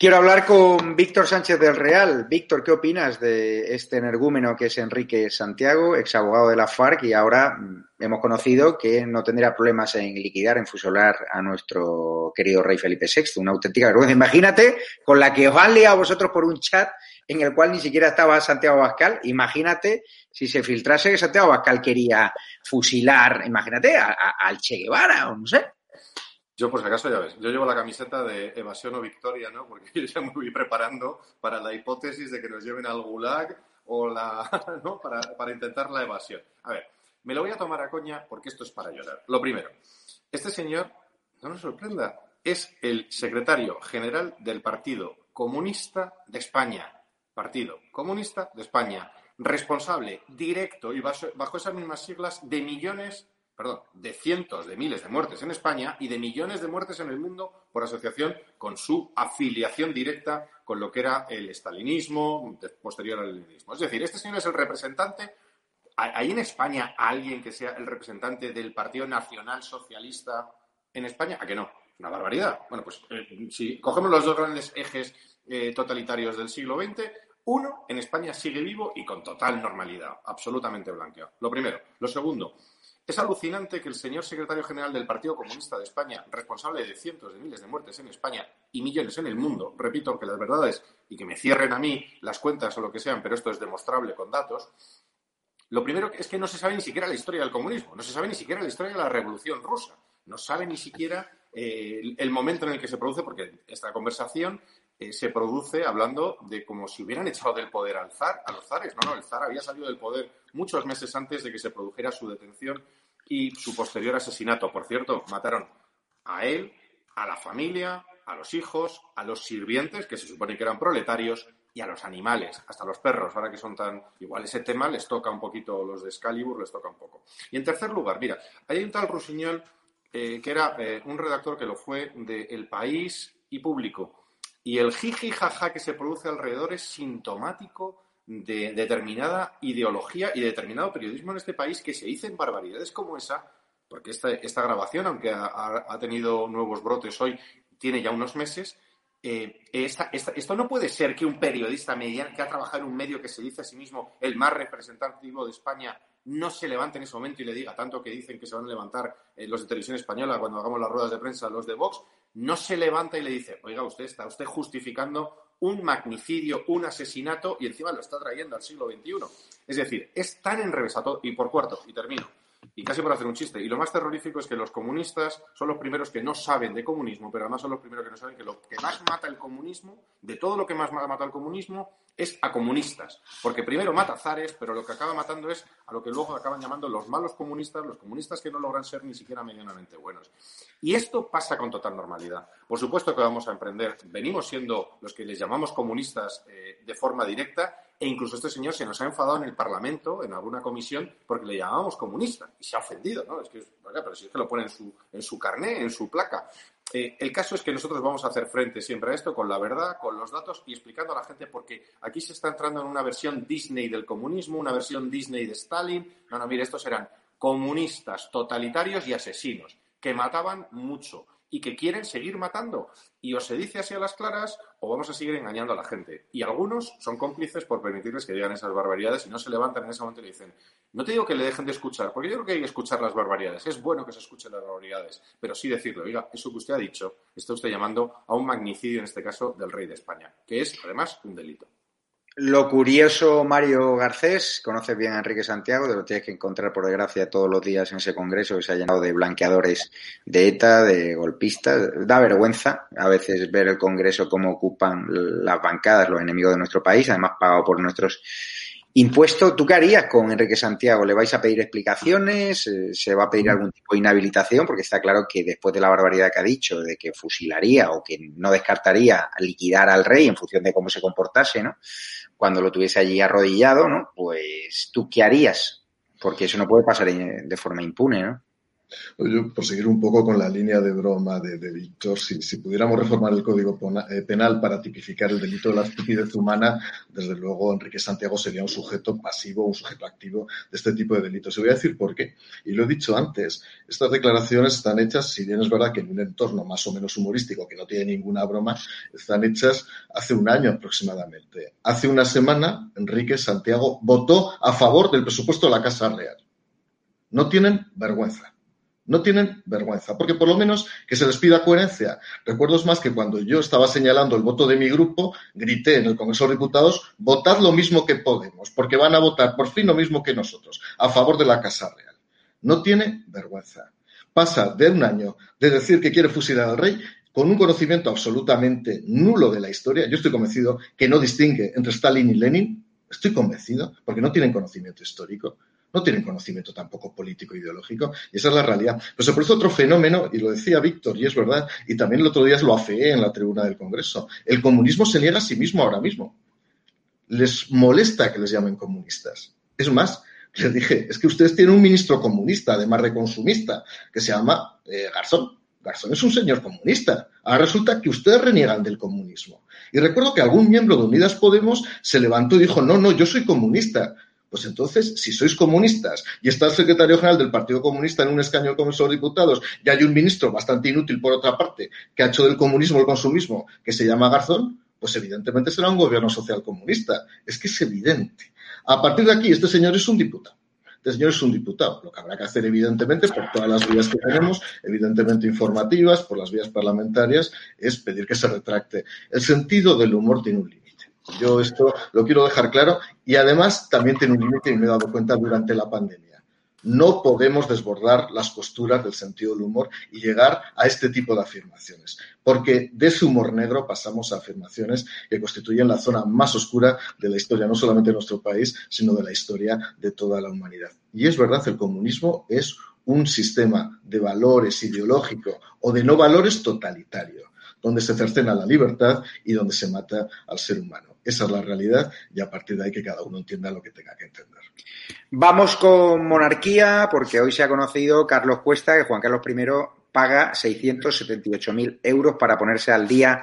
Quiero hablar con Víctor Sánchez del Real. Víctor, ¿qué opinas de este energúmeno que es Enrique Santiago, ex abogado de la FARC y ahora mm, hemos conocido que no tendrá problemas en liquidar, en fusilar a nuestro querido rey Felipe VI? Una auténtica vergüenza. Imagínate con la que os han liado vosotros por un chat en el cual ni siquiera estaba Santiago Bascal. Imagínate si se filtrase que Santiago Bascal quería fusilar, imagínate, al Che Guevara o no sé. Yo, por si acaso, ya ves, yo llevo la camiseta de evasión o victoria, ¿no? Porque yo ya me voy preparando para la hipótesis de que nos lleven al gulag o la, ¿no? Para, para intentar la evasión. A ver, me lo voy a tomar a coña porque esto es para llorar. Lo primero, este señor, no nos sorprenda, es el secretario general del Partido Comunista de España. Partido Comunista de España. Responsable directo y bajo esas mismas siglas de millones perdón, de cientos de miles de muertes en España y de millones de muertes en el mundo por asociación con su afiliación directa con lo que era el estalinismo posterior al leninismo. Es decir, este señor es el representante. ¿Hay en España alguien que sea el representante del Partido Nacional Socialista en España? ¿A que no? Una barbaridad. Bueno, pues eh, si cogemos los dos grandes ejes eh, totalitarios del siglo XX, uno en España sigue vivo y con total normalidad, absolutamente blanqueado. Lo primero. Lo segundo, es alucinante que el señor secretario general del Partido Comunista de España, responsable de cientos de miles de muertes en España y millones en el mundo, repito que las verdades y que me cierren a mí las cuentas o lo que sean, pero esto es demostrable con datos, lo primero es que no se sabe ni siquiera la historia del comunismo, no se sabe ni siquiera la historia de la Revolución Rusa, no sabe ni siquiera eh, el momento en el que se produce, porque esta conversación eh, se produce hablando de como si hubieran echado del poder al zar, a los zares. No, no, el zar había salido del poder muchos meses antes de que se produjera su detención y su posterior asesinato. Por cierto, mataron a él, a la familia, a los hijos, a los sirvientes, que se supone que eran proletarios, y a los animales, hasta los perros, ahora que son tan... Igual ese tema les toca un poquito, los de Excalibur les toca un poco. Y en tercer lugar, mira, hay un tal Rusiñol eh, que era eh, un redactor que lo fue de El País y Público. Y el jiji jaja que se produce alrededor es sintomático de determinada ideología y de determinado periodismo en este país que se dicen barbaridades como esa, porque esta, esta grabación, aunque ha, tenido nuevos brotes hoy, tiene ya unos meses, eh, esto no puede ser que un periodista mediano que ha trabajado en un medio que se dice a sí mismo el más representativo de España no se levante en ese momento y le diga tanto que dicen que se van a levantar eh, los de televisión española cuando hagamos las ruedas de prensa, los de Vox, no se levanta y le dice, oiga, usted está usted justificando un magnicidio, un asesinato y encima lo está trayendo al siglo XXI. Es decir, es tan enrevesado. Y por cuarto, y termino, y casi por hacer un chiste. Y lo más terrorífico es que los comunistas son los primeros que no saben de comunismo, pero además son los primeros que no saben que lo que más mata el comunismo, de todo lo que más mata el comunismo, es a comunistas. Porque primero mata zares, pero lo que acaba matando es a lo que luego acaban llamando los malos comunistas, los comunistas que no logran ser ni siquiera medianamente buenos. Y esto pasa con total normalidad. Por supuesto que vamos a emprender, venimos siendo los que les llamamos comunistas eh, de forma directa, e incluso este señor se nos ha enfadado en el Parlamento, en alguna comisión, porque le llamábamos comunista. Y se ha ofendido, ¿no? Es que, pero si es que lo pone en su, en su carné, en su placa. Eh, el caso es que nosotros vamos a hacer frente siempre a esto con la verdad, con los datos y explicando a la gente porque aquí se está entrando en una versión Disney del comunismo, una versión Disney de Stalin. No, no, mire, estos eran comunistas, totalitarios y asesinos que mataban mucho y que quieren seguir matando. Y o se dice así a las claras o vamos a seguir engañando a la gente. Y algunos son cómplices por permitirles que digan esas barbaridades y no se levantan en ese momento y le dicen, no te digo que le dejen de escuchar, porque yo creo que hay que escuchar las barbaridades. Es bueno que se escuchen las barbaridades, pero sí decirlo, oiga, eso que usted ha dicho, está usted llamando a un magnicidio, en este caso, del rey de España, que es además un delito. Lo curioso, Mario Garcés, conoces bien a Enrique Santiago, de lo tienes que encontrar por desgracia todos los días en ese congreso que se ha llenado de blanqueadores de ETA, de golpistas. Da vergüenza a veces ver el congreso cómo ocupan las bancadas los enemigos de nuestro país, además pagado por nuestros impuestos. ¿Tú qué harías con Enrique Santiago? ¿Le vais a pedir explicaciones? Eh, ¿Se va a pedir algún tipo de inhabilitación? Porque está claro que después de la barbaridad que ha dicho, de que fusilaría o que no descartaría liquidar al rey en función de cómo se comportase, ¿no? Cuando lo tuviese allí arrodillado, ¿no? Pues tú qué harías, porque eso no puede pasar de forma impune, ¿no? Yo, por seguir un poco con la línea de broma de, Víctor, si, pudiéramos reformar el Código eh, Penal para tipificar el delito de la estupidez humana, desde luego Enrique Santiago sería un sujeto pasivo, un sujeto activo de este tipo de delitos. Y voy a decir por qué. Y lo he dicho antes, estas declaraciones están hechas, si bien es verdad que en un entorno más o menos humorístico, que no tiene ninguna broma, están hechas hace un año aproximadamente. Hace una semana, Enrique Santiago votó a favor del presupuesto de la Casa Real. No tienen vergüenza No tienen vergüenza, porque por lo menos que se les pida coherencia. Recuerdo más que cuando yo estaba señalando el voto de mi grupo, grité en el Congreso de Diputados, votad lo mismo que Podemos, porque van a votar por fin lo mismo que nosotros, a favor de la Casa Real. No tiene vergüenza. Pasa de un año de decir que quiere fusilar al rey con un conocimiento absolutamente nulo de la historia. Yo estoy convencido que no distingue entre Stalin y Lenin. Estoy convencido, porque no tienen conocimiento histórico no tienen conocimiento tampoco político e ideológico, y esa es la realidad. Pero se produce otro fenómeno, y lo decía Víctor, y es verdad, y también el otro día lo afeé en la tribuna del Congreso. El comunismo se niega a sí mismo ahora mismo. Les molesta que les llamen comunistas. Es más, les dije, es que ustedes tienen un ministro comunista, además de consumista, que se llama eh, Garzón. Garzón es un señor comunista. Ahora resulta que ustedes reniegan del comunismo. Y recuerdo que algún miembro de Unidas Podemos se levantó y dijo, no, no, yo soy comunista. Pues entonces, si sois comunistas y está el secretario general del Partido Comunista en un escaño como Congreso de Diputados y hay un ministro bastante inútil, por otra parte, que ha hecho del comunismo el consumismo, que se llama Garzón, pues evidentemente será un gobierno social comunista. Es que es evidente. A partir de aquí, este señor es un diputado. Este señor es un diputado. Lo que habrá que hacer, evidentemente, por todas las vías que tenemos, evidentemente informativas, por las vías parlamentarias, es pedir que se retracte. El sentido del humor tiene un límite. Yo esto lo quiero dejar claro y además también tiene un límite y me he dado cuenta durante la pandemia. No podemos desbordar las costuras del sentido del humor y llegar a este tipo de afirmaciones, porque de ese humor negro pasamos a afirmaciones que constituyen la zona más oscura de la historia, no solamente de nuestro país, sino de la historia de toda la humanidad. Y es verdad, el comunismo es un sistema de valores ideológico o de no valores totalitario donde se cercena la libertad y donde se mata al ser humano. Esa es la realidad y a partir de ahí que cada uno entienda lo que tenga que entender. Vamos con monarquía, porque hoy se ha conocido Carlos Cuesta que Juan Carlos I paga 678.000 euros para ponerse al día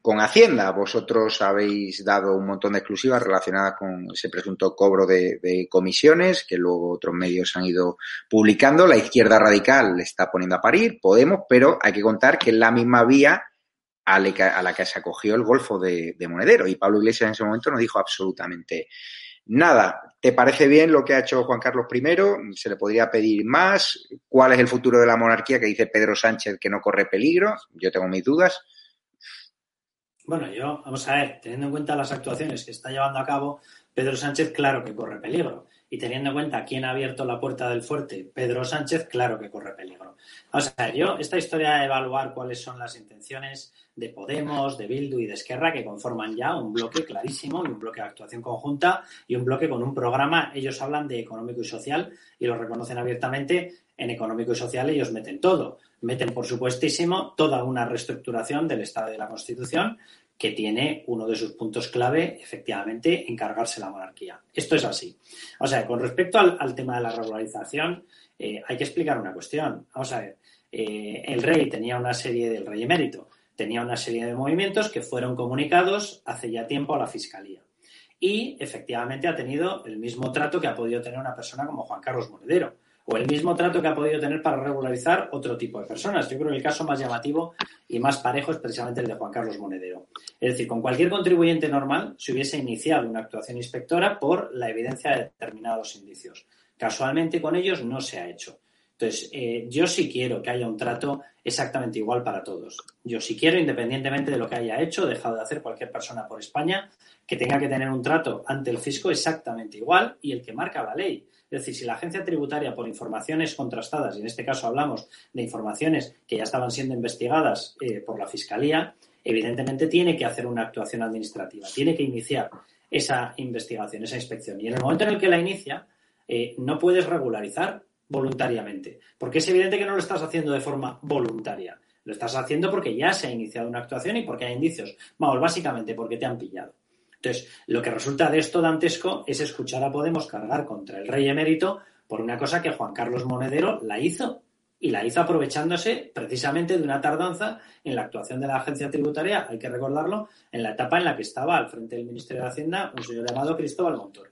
con Hacienda. Vosotros habéis dado un montón de exclusivas relacionadas con ese presunto cobro de, comisiones que luego otros medios han ido publicando. La izquierda radical le está poniendo a parir, Podemos, pero hay que contar que es la misma vía a la que se acogió el Golfo de, Monedero. Y Pablo Iglesias en ese momento no dijo absolutamente nada. ¿Te parece bien lo que ha hecho Juan Carlos I? ¿Se le podría pedir más? ¿Cuál es el futuro de la monarquía que dice Pedro Sánchez que no corre peligro? Yo tengo mis dudas. Bueno, yo, vamos a ver, teniendo en cuenta las actuaciones que está llevando a cabo, Pedro Sánchez, claro que corre peligro. Y teniendo en cuenta quién ha abierto la puerta del fuerte, Pedro Sánchez, claro que corre peligro. Vamos a ver, yo, esta historia de evaluar cuáles son las intenciones de Podemos, de Bildu y de Esquerra, que conforman ya un bloque clarísimo y un bloque de actuación conjunta y un bloque con un programa. Ellos hablan de económico y social y lo reconocen abiertamente. En económico y social ellos meten todo. Meten, por supuestísimo, toda una reestructuración del Estado de la Constitución que tiene uno de sus puntos clave, efectivamente, encargarse la monarquía. Esto es así. O sea, con respecto al, tema de la regularización, eh, hay que explicar una cuestión. Vamos a ver, eh, el rey tenía una serie del rey emérito tenía una serie de movimientos que fueron comunicados hace ya tiempo a la Fiscalía. Y efectivamente ha tenido el mismo trato que ha podido tener una persona como Juan Carlos Monedero, o el mismo trato que ha podido tener para regularizar otro tipo de personas. Yo creo que el caso más llamativo y más parejo es precisamente el de Juan Carlos Monedero. Es decir, con cualquier contribuyente normal se hubiese iniciado una actuación inspectora por la evidencia de determinados indicios. Casualmente con ellos no se ha hecho. Entonces, eh, yo sí quiero que haya un trato exactamente igual para todos. Yo sí quiero, independientemente de lo que haya hecho dejado de hacer cualquier persona por España, que tenga que tener un trato ante el fisco exactamente igual y el que marca la ley. Es decir, si la agencia tributaria, por informaciones contrastadas, y en este caso hablamos de informaciones que ya estaban siendo investigadas eh, por la Fiscalía, evidentemente tiene que hacer una actuación administrativa, tiene que iniciar esa investigación, esa inspección. Y en el momento en el que la inicia, eh, no puedes regularizar voluntariamente. Porque es evidente que no lo estás haciendo de forma voluntaria. Lo estás haciendo porque ya se ha iniciado una actuación y porque hay indicios. Vamos, básicamente porque te han pillado. Entonces, lo que resulta de esto dantesco es escuchar a Podemos cargar contra el rey emérito por una cosa que Juan Carlos Monedero la hizo. Y la hizo aprovechándose precisamente de una tardanza en la actuación de la agencia tributaria, hay que recordarlo, en la etapa en la que estaba al frente del Ministerio de Hacienda un señor llamado Cristóbal Montoro.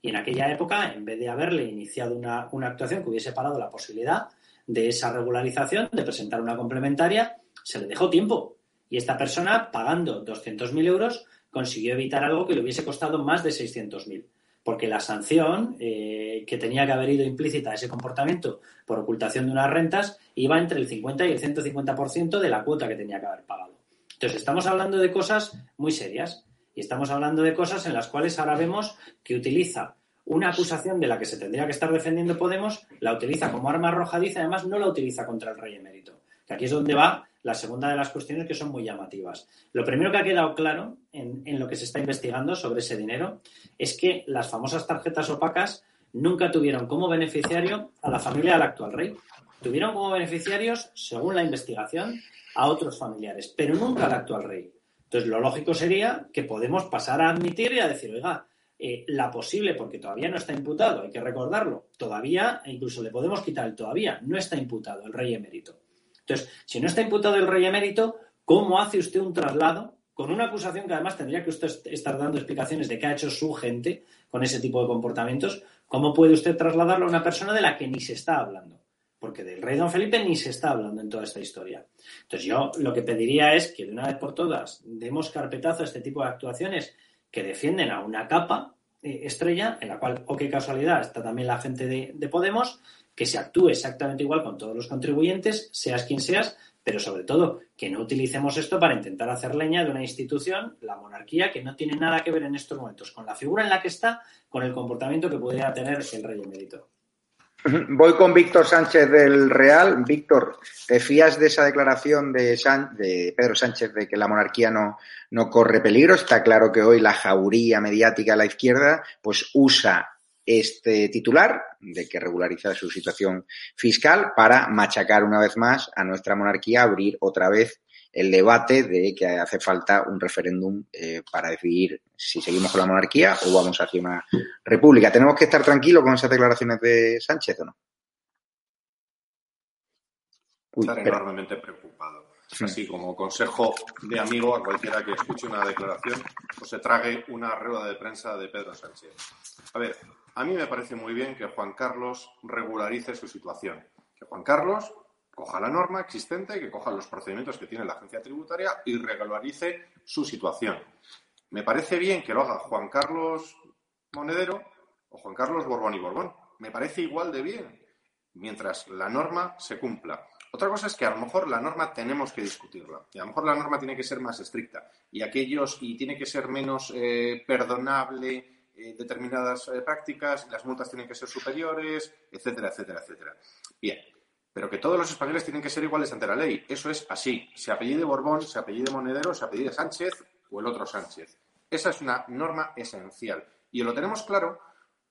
Y en aquella época, en vez de haberle iniciado una, actuación que hubiese parado la posibilidad de esa regularización, de presentar una complementaria, se le dejó tiempo. Y esta persona, pagando 200.000 euros, consiguió evitar algo que le hubiese costado más de 600.000. porque la sanción eh, que tenía que haber ido implícita a ese comportamiento por ocultación de unas rentas iba entre el 50 y el 150% de la cuota que tenía que haber pagado. Entonces, estamos hablando de cosas muy serias y estamos hablando de cosas en las cuales ahora vemos que utiliza una acusación de la que se tendría que estar defendiendo Podemos, la utiliza como arma arrojadiza, además no la utiliza contra el rey emérito. Que aquí es donde va la segunda de las cuestiones que son muy llamativas. Lo primero que ha quedado claro en, en lo que se está investigando sobre ese dinero es que las famosas tarjetas opacas nunca tuvieron como beneficiario a la familia del actual rey. Tuvieron como beneficiarios, según la investigación, a otros familiares, pero nunca al actual rey. Entonces, lo lógico sería que podemos pasar a admitir y a decir, oiga, eh, la posible, porque todavía no está imputado, hay que recordarlo, todavía, e incluso le podemos quitar el todavía, no está imputado el rey emérito. Entonces, si no está imputado el rey emérito, ¿cómo hace usted un traslado con una acusación que además tendría que usted estar dando explicaciones de qué ha hecho su gente con ese tipo de comportamientos? ¿Cómo puede usted trasladarlo a una persona de la que ni se está hablando? Porque del rey don Felipe ni se está hablando en toda esta historia. Entonces yo lo que pediría es que de una vez por todas demos carpetazo a este tipo de actuaciones que defienden a una capa eh, estrella, en la cual, o qué casualidad, está también la gente de Podemos, que se actúe exactamente igual con todos los contribuyentes, seas quien seas, pero sobre todo que no utilicemos esto para intentar hacer leña de una institución, la monarquía, que no tiene nada que ver en estos momentos con la figura en la que está, con el comportamiento que podría tener el rey emérito. Voy con Víctor Sánchez del Real. Víctor, ¿te fías de esa declaración de, de Pedro Sánchez de que la monarquía no, no corre peligro? Está claro que hoy la jauría mediática a la izquierda pues usa este titular de que regulariza su situación fiscal para machacar una vez más a nuestra monarquía, abrir otra vez el debate de que hace falta un referéndum eh, para decidir si seguimos con la monarquía o vamos hacia una república. ¿Tenemos que estar tranquilos con esas declaraciones de Sánchez o no? Uy, estar enormemente preocupado. Así como consejo de amigo a cualquiera que escuche una declaración o se trague una rueda de prensa de Pedro Sánchez. A ver, a mí me parece muy bien que Juan Carlos regularice su situación. Que Juan Carlos coja la norma existente, que coja los procedimientos que tiene la agencia tributaria y regularice su situación. Me parece bien que lo haga Juan Carlos Monedero o Juan Carlos Borbón y Borbón. Me parece igual de bien, mientras la norma se cumpla. Otra cosa es que a lo mejor la norma tenemos que discutirla y a lo mejor la norma tiene que ser más estricta y aquellos y tiene que ser menos eh, perdonable eh, determinadas eh, prácticas, las multas tienen que ser superiores, etcétera, etcétera, etcétera. Bien, pero que todos los españoles tienen que ser iguales ante la ley. Eso es así. Se apellide Borbón, se apellide Monedero, se apellide Sánchez o el otro Sánchez. Esa es una norma esencial. Y lo tenemos claro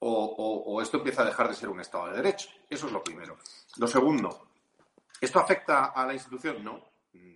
o, esto empieza a dejar de ser un Estado de Derecho. Eso es lo primero. Lo segundo, ¿esto afecta a la institución? No.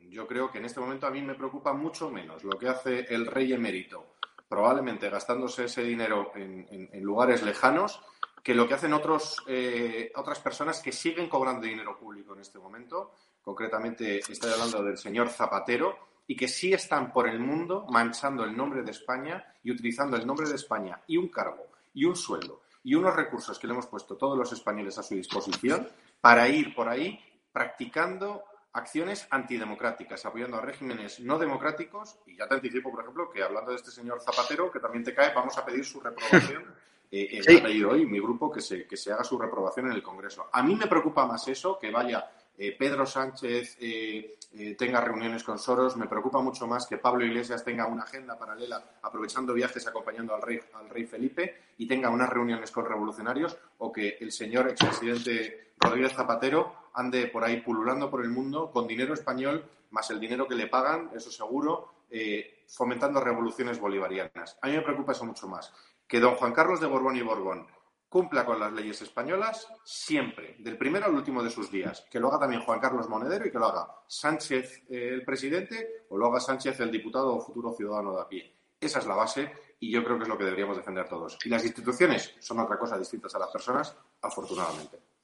Yo creo que en este momento a mí me preocupa mucho menos lo que hace el rey emérito, probablemente gastándose ese dinero en lugares lejanos, que lo que hacen otros, eh, otras personas que siguen cobrando dinero público en este momento, concretamente estoy hablando del señor Zapatero, y que sí están por el mundo manchando el nombre de España y utilizando el nombre de España y un cargo y un sueldo y unos recursos que le hemos puesto todos los españoles a su disposición para ir por ahí practicando acciones antidemocráticas, apoyando a regímenes no democráticos. Y ya te anticipo, por ejemplo, que hablando de este señor Zapatero, que también te cae, vamos a pedir su reprobación eh, sí. ha pedido hoy mi grupo que se, que se haga su reprobación en el Congreso. A mí me preocupa más eso, que vaya eh, Pedro Sánchez eh, eh, tenga reuniones con Soros. Me preocupa mucho más que Pablo Iglesias tenga una agenda paralela, aprovechando viajes, acompañando al rey, al rey Felipe, y tenga unas reuniones con revolucionarios, o que el señor expresidente Rodríguez Zapatero ande por ahí pululando por el mundo con dinero español, más el dinero que le pagan, eso seguro, eh, fomentando revoluciones bolivarianas. A mí me preocupa eso mucho más que don Juan Carlos de Borbón y Borbón cumpla con las leyes españolas siempre, del primero al último de sus días. Que lo haga también Juan Carlos Monedero y que lo haga Sánchez eh, el presidente o lo haga Sánchez el diputado o futuro ciudadano de a pie. Esa es la base y yo creo que es lo que deberíamos defender todos. Y las instituciones son otra cosa distintas a las personas, afortunadamente.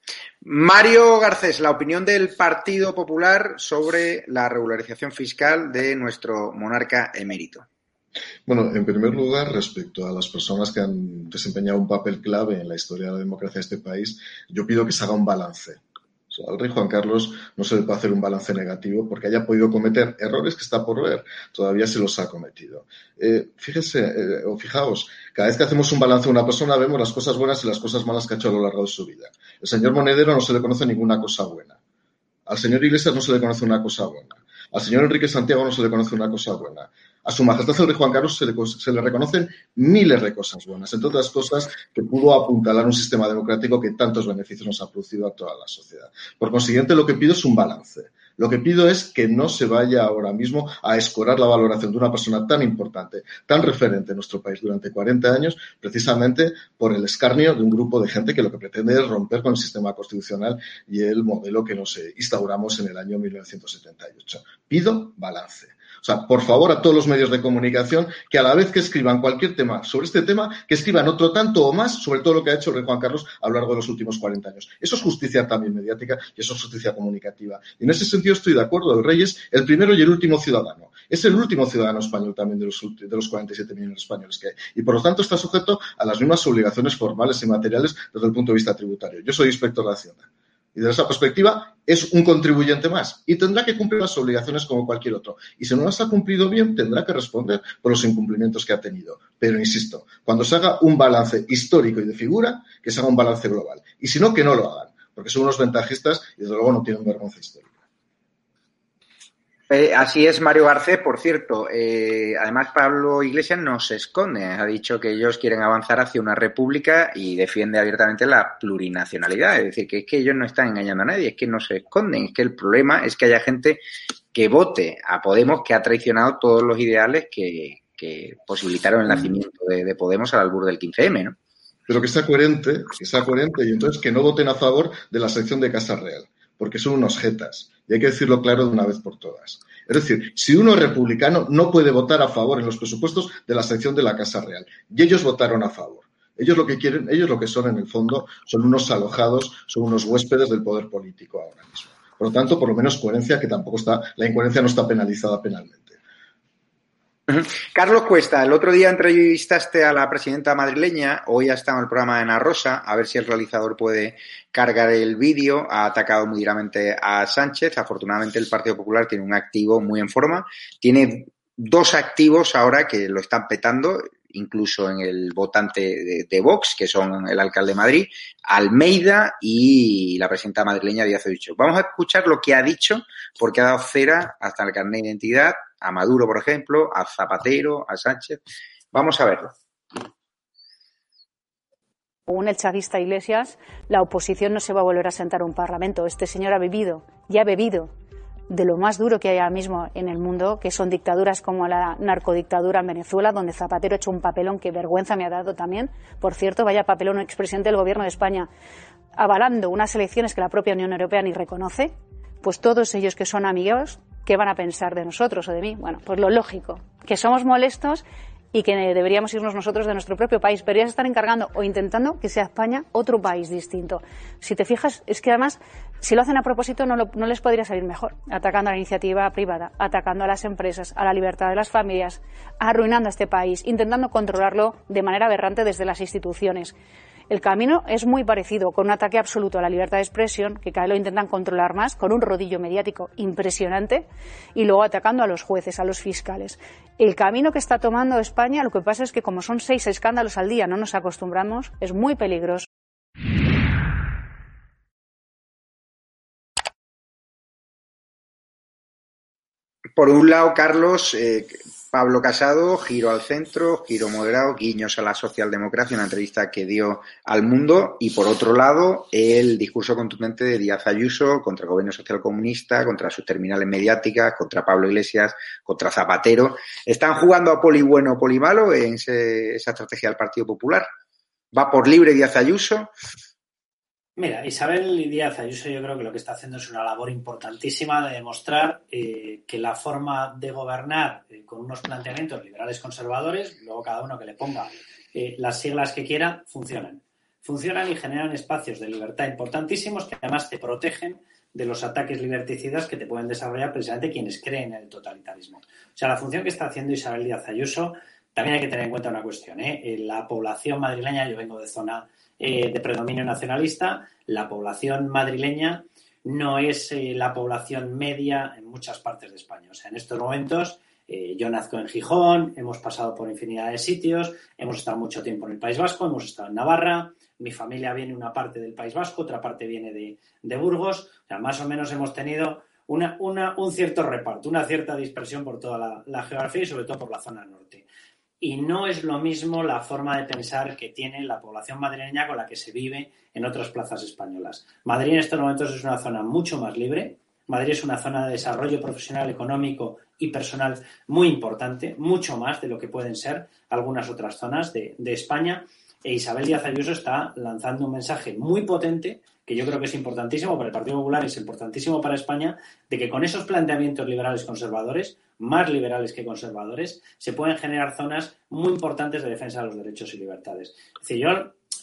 Mario Garcés, la opinión del Partido Popular sobre la regularización fiscal de nuestro monarca emérito. Bueno, en primer lugar, respecto a las personas que han desempeñado un papel clave en la historia de la democracia de este país, yo pido que se haga un balance al rey Juan Carlos no se le puede hacer un balance negativo porque haya podido cometer errores que está por ver. Todavía se los ha cometido. Eh, fíjese, eh, o fijaos, cada vez que hacemos un balance de una persona vemos las cosas buenas y las cosas malas que ha hecho a lo largo de su vida. El señor Monedero no se le conoce ninguna cosa buena. Al señor Iglesias no se le conoce una cosa buena. Al señor Enrique Santiago no se le conoce una cosa buena a su majestad el rey Juan Carlos se le, reconocen miles de cosas buenas, entre otras cosas que pudo apuntalar un sistema democrático que tantos beneficios nos ha producido a toda la sociedad. Por consiguiente, lo que pido es un balance. Lo que pido es que no se vaya ahora mismo a escorar la valoración de una persona tan importante, tan referente en nuestro país durante 40 años, precisamente por el escarnio de un grupo de gente que lo que pretende es romper con el sistema constitucional y el modelo que nos instauramos en el año 1978. Pido balance. O sea, por favor, a todos los medios de comunicación que a la vez que escriban cualquier tema sobre este tema, que escriban otro tanto o más sobre todo lo que ha hecho el rey Juan Carlos a lo largo de los últimos 40 años. Eso es justicia también mediática y eso es justicia comunicativa. Y en ese sentido estoy de acuerdo. El rey es el primero y el último ciudadano. Es el último ciudadano español también de los, de los 47 millones de españoles que hay. Y por lo tanto está sujeto a las mismas obligaciones formales y materiales desde el punto de vista tributario. Yo soy inspector de Hacienda. Y desde esa perspectiva es un contribuyente más y tendrá que cumplir las obligaciones como cualquier otro. Y si no las ha cumplido bien, tendrá que responder por los incumplimientos que ha tenido. Pero insisto, cuando se haga un balance histórico y de figura, que se haga un balance global. Y si no, que no lo hagan, porque son unos ventajistas y desde luego no tienen vergüenza histórica. Eh, así es, Mario Garcés, por cierto. Eh, además, Pablo Iglesias no se esconde. Ha dicho que ellos quieren avanzar hacia una república y defiende abiertamente la plurinacionalidad. Es decir, que es que ellos no están engañando a nadie, es que no se esconden. Es que el problema es que haya gente que vote a Podemos que ha traicionado todos los ideales que, posibilitaron el nacimiento de, Podemos al albur del 15M, ¿no? Pero que sea coherente, que sea coherente y entonces que no voten a favor de la sección de Casa Real, porque son unos jetas y hay que decirlo claro de una vez por todas. Es decir, si uno es republicano, no puede votar a favor en los presupuestos de la sección de la Casa Real. Y ellos votaron a favor. Ellos lo que quieren, ellos lo que son en el fondo, son unos alojados, son unos huéspedes del poder político ahora mismo. Por lo tanto, por lo menos coherencia, que tampoco está, la incoherencia no está penalizada penalmente. Carlos Cuesta, el otro día entrevistaste a la presidenta madrileña, hoy ha estado en el programa de Ana Rosa, a ver si el realizador puede cargar el vídeo, ha atacado muy duramente a Sánchez, afortunadamente el Partido Popular tiene un activo muy en forma, tiene dos activos ahora que lo están petando, incluso en el votante de, Vox, que son el alcalde de Madrid, Almeida y la presidenta madrileña Díaz Dicho. Vamos a escuchar lo que ha dicho, porque ha dado cera hasta el carnet de identidad a Maduro, por ejemplo, a Zapatero, a Sánchez. Vamos a verlo. Según el chavista Iglesias, la oposición no se va a volver a sentar un parlamento. Este señor ha vivido, ya ha bebido de lo más duro que hay ahora mismo en el mundo, que son dictaduras como la narcodictadura en Venezuela, donde Zapatero ha hecho un papelón que vergüenza me ha dado también. Por cierto, vaya papelón expresidente del gobierno de España, avalando unas elecciones que la propia Unión Europea ni reconoce. Pues todos ellos que son amigos ¿qué van a pensar de nosotros o de mí? Bueno, pues lo lógico, que somos molestos y que deberíamos irnos nosotros de nuestro propio país, pero ya se están encargando o intentando que sea España otro país distinto. Si te fijas, es que además, si lo hacen a propósito, no, no les podría salir mejor, atacando a la iniciativa privada, atacando a las empresas, a la libertad de las familias, arruinando a este país, intentando controlarlo de manera aberrante desde las instituciones. El camino es muy parecido, con un ataque absoluto a la libertad de expresión, que cada vez lo intentan controlar más, con un rodillo mediático impresionante, y luego atacando a los jueces, a los fiscales. El camino que está tomando España, lo que pasa es que como son seis escándalos al día, no nos acostumbramos, es muy peligroso. Por un lado, Carlos, eh, Pablo Casado, giro al centro, giro moderado, guiños a la socialdemocracia, una entrevista que dio al mundo. Y por otro lado, el discurso contundente de Díaz Ayuso contra el gobierno social comunista, contra sus terminales mediáticas, contra Pablo Iglesias, contra Zapatero. ¿Están jugando a poli bueno o poli malo en esa estrategia del Partido Popular? ¿Va por libre Díaz Ayuso? Mira, Isabel Díaz Ayuso yo creo que lo que está haciendo es una labor importantísima de demostrar eh, que la forma de gobernar eh, con unos planteamientos liberales conservadores, luego cada uno que le ponga eh, las siglas que quiera, funcionan. Funcionan y generan espacios de libertad importantísimos que además te protegen de los ataques liberticidas que te pueden desarrollar precisamente quienes creen en el totalitarismo. O sea, la función que está haciendo Isabel Díaz Ayuso, también hay que tener en cuenta una cuestión. La población madrileña, yo vengo de zona eh, de predominio nacionalista, la población madrileña no es eh, la población media en muchas partes de España. O sea, en estos momentos eh, yo nazco en Gijón, hemos pasado por infinidad de sitios, hemos estado mucho tiempo en el País Vasco, hemos estado en Navarra, mi familia viene una parte del País Vasco, otra parte viene de, Burgos, o sea, más o menos hemos tenido una, un cierto reparto, una cierta dispersión por toda la, geografía y sobre todo por la zona norte. Y no es lo mismo la forma de pensar que tiene la población madrileña con la que se vive en otras plazas españolas. Madrid en estos momentos es una zona mucho más libre. Madrid es una zona de desarrollo profesional, económico y personal muy importante, mucho más de lo que pueden ser algunas otras zonas de, de España. E Isabel Díaz Ayuso está lanzando un mensaje muy potente que yo creo que es importantísimo para el Partido Popular, es importantísimo para España, de que con esos planteamientos liberales conservadores, más liberales que conservadores, se pueden generar zonas muy importantes de defensa de los derechos y libertades. Es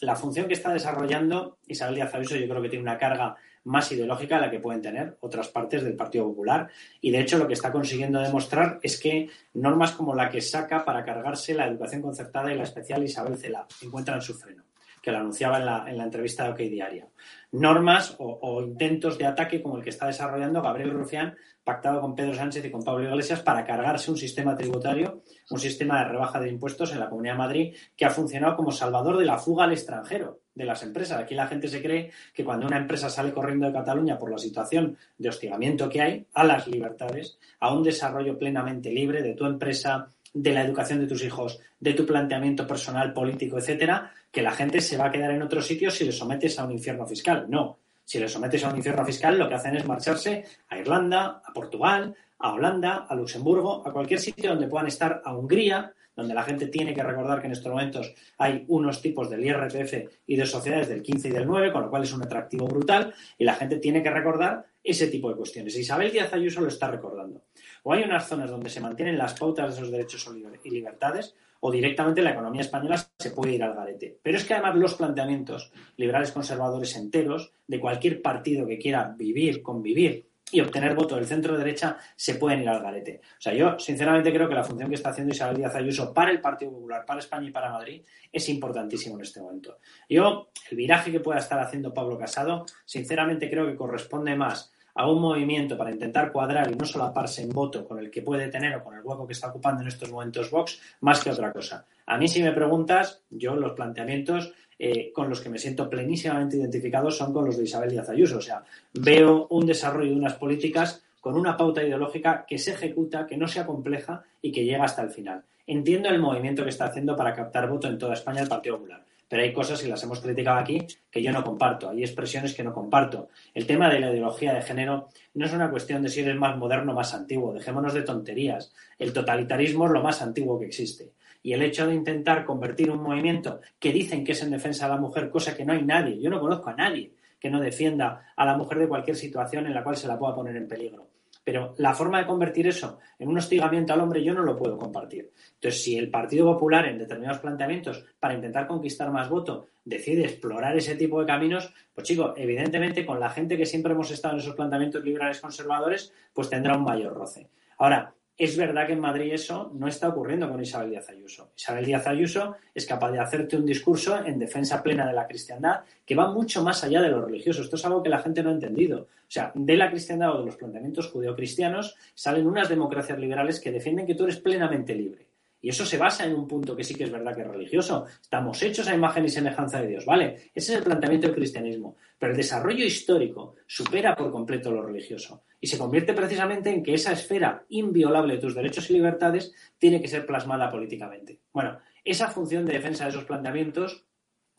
la función que está desarrollando Isabel Díaz Ayuso, yo creo que tiene una carga más ideológica de la que pueden tener otras partes del Partido Popular. Y de hecho lo que está consiguiendo demostrar es que normas como la que saca para cargarse la educación concertada y la especial Isabel Cela encuentran su freno que lo anunciaba en la, en la entrevista de OK Diario. Normas o, intentos de ataque como el que está desarrollando Gabriel Rufián, pactado con Pedro Sánchez y con Pablo Iglesias, para cargarse un sistema tributario, un sistema de rebaja de impuestos en la Comunidad de Madrid que ha funcionado como salvador de la fuga al extranjero de las empresas. Aquí la gente se cree que cuando una empresa sale corriendo de Cataluña por la situación de hostigamiento que hay a las libertades, a un desarrollo plenamente libre de tu empresa, de la educación de tus hijos, de tu planteamiento personal, político, etcétera, que la gente se va a quedar en otro sitio si le sometes a un infierno fiscal. No. Si le sometes a un infierno fiscal, lo que hacen es marcharse a Irlanda, a Portugal, a Holanda, a Luxemburgo, a cualquier sitio donde puedan estar, a Hungría, donde la gente tiene que recordar que en estos momentos hay unos tipos del IRPF y de sociedades del 15 y del 9, con lo cual es un atractivo brutal, y la gente tiene que recordar ese tipo de cuestiones. Isabel Díaz Ayuso lo está recordando. O hay unas zonas donde se mantienen las pautas de esos derechos y libertades, o directamente la economía española se puede ir al garete. Pero es que además los planteamientos liberales conservadores enteros de cualquier partido que quiera vivir, convivir y obtener voto del centro derecha se pueden ir al garete. O sea, yo sinceramente creo que la función que está haciendo Isabel Díaz Ayuso para el Partido Popular, para España y para Madrid es importantísimo en este momento. Yo, el viraje que pueda estar haciendo Pablo Casado, sinceramente creo que corresponde más a un movimiento para intentar cuadrar y no solaparse en voto con el que puede tener o con el hueco que está ocupando en estos momentos Vox, más que otra cosa. A mí, si me preguntas, yo los planteamientos eh, con los que me siento plenísimamente identificado son con los de Isabel Díaz Ayuso. O sea, veo un desarrollo de unas políticas con una pauta ideológica que se ejecuta, que no sea compleja y que llega hasta el final. Entiendo el movimiento que está haciendo para captar voto en toda España el Partido Popular pero hay cosas, y las hemos criticado aquí, que yo no comparto. Hay expresiones que no comparto. El tema de la ideología de género no es una cuestión de si eres más moderno o más antiguo. Dejémonos de tonterías. El totalitarismo es lo más antiguo que existe. Y el hecho de intentar convertir un movimiento que dicen que es en defensa de la mujer, cosa que no hay nadie, yo no conozco a nadie que no defienda a la mujer de cualquier situación en la cual se la pueda poner en peligro. Pero la forma de convertir eso en un hostigamiento al hombre yo no lo puedo compartir. Entonces, si el Partido Popular en determinados planteamientos para intentar conquistar más voto decide explorar ese tipo de caminos, pues chico, evidentemente con la gente que siempre hemos estado en esos planteamientos liberales conservadores, pues tendrá un mayor roce. Ahora, es verdad que en Madrid eso no está ocurriendo con Isabel Díaz Ayuso. Isabel Díaz Ayuso es capaz de hacerte un discurso en defensa plena de la cristiandad que va mucho más allá de lo religioso. Esto es algo que la gente no ha entendido. O sea, de la cristiandad o de los planteamientos judeocristianos salen unas democracias liberales que defienden que tú eres plenamente libre. Y eso se basa en un punto que sí que es verdad que es religioso. Estamos hechos a imagen y semejanza de Dios, ¿vale? Ese es el planteamiento del cristianismo. Pero el desarrollo histórico supera por completo lo religioso y se convierte precisamente en que esa esfera inviolable de tus derechos y libertades tiene que ser plasmada políticamente. Bueno, esa función de defensa de esos planteamientos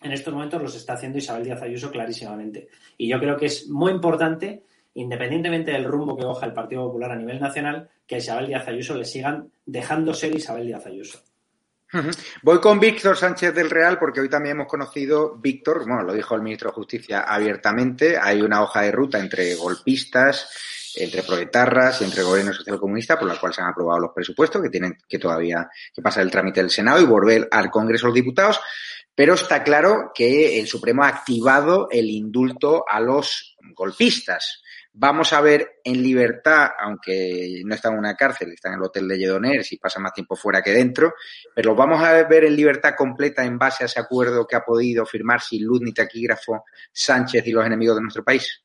en estos momentos los está haciendo Isabel Díaz Ayuso clarísimamente. Y yo creo que es muy importante, independientemente del rumbo que coja el Partido Popular a nivel nacional, que a Isabel Díaz Ayuso le sigan dejando ser Isabel Díaz Ayuso. Voy con Víctor Sánchez del Real porque hoy también hemos conocido, Víctor, bueno, lo dijo el ministro de Justicia abiertamente, hay una hoja de ruta entre golpistas, entre proetarras y entre gobierno social comunista, por la cual se han aprobado los presupuestos que tienen que todavía que pasar el trámite del Senado y volver al Congreso de los Diputados. Pero está claro que el Supremo ha activado el indulto a los golpistas. Vamos a ver en libertad, aunque no están en una cárcel, están en el hotel de Lledoners y pasan más tiempo fuera que dentro, pero vamos a ver en libertad completa en base a ese acuerdo que ha podido firmar sin luz ni taquígrafo Sánchez y los enemigos de nuestro país.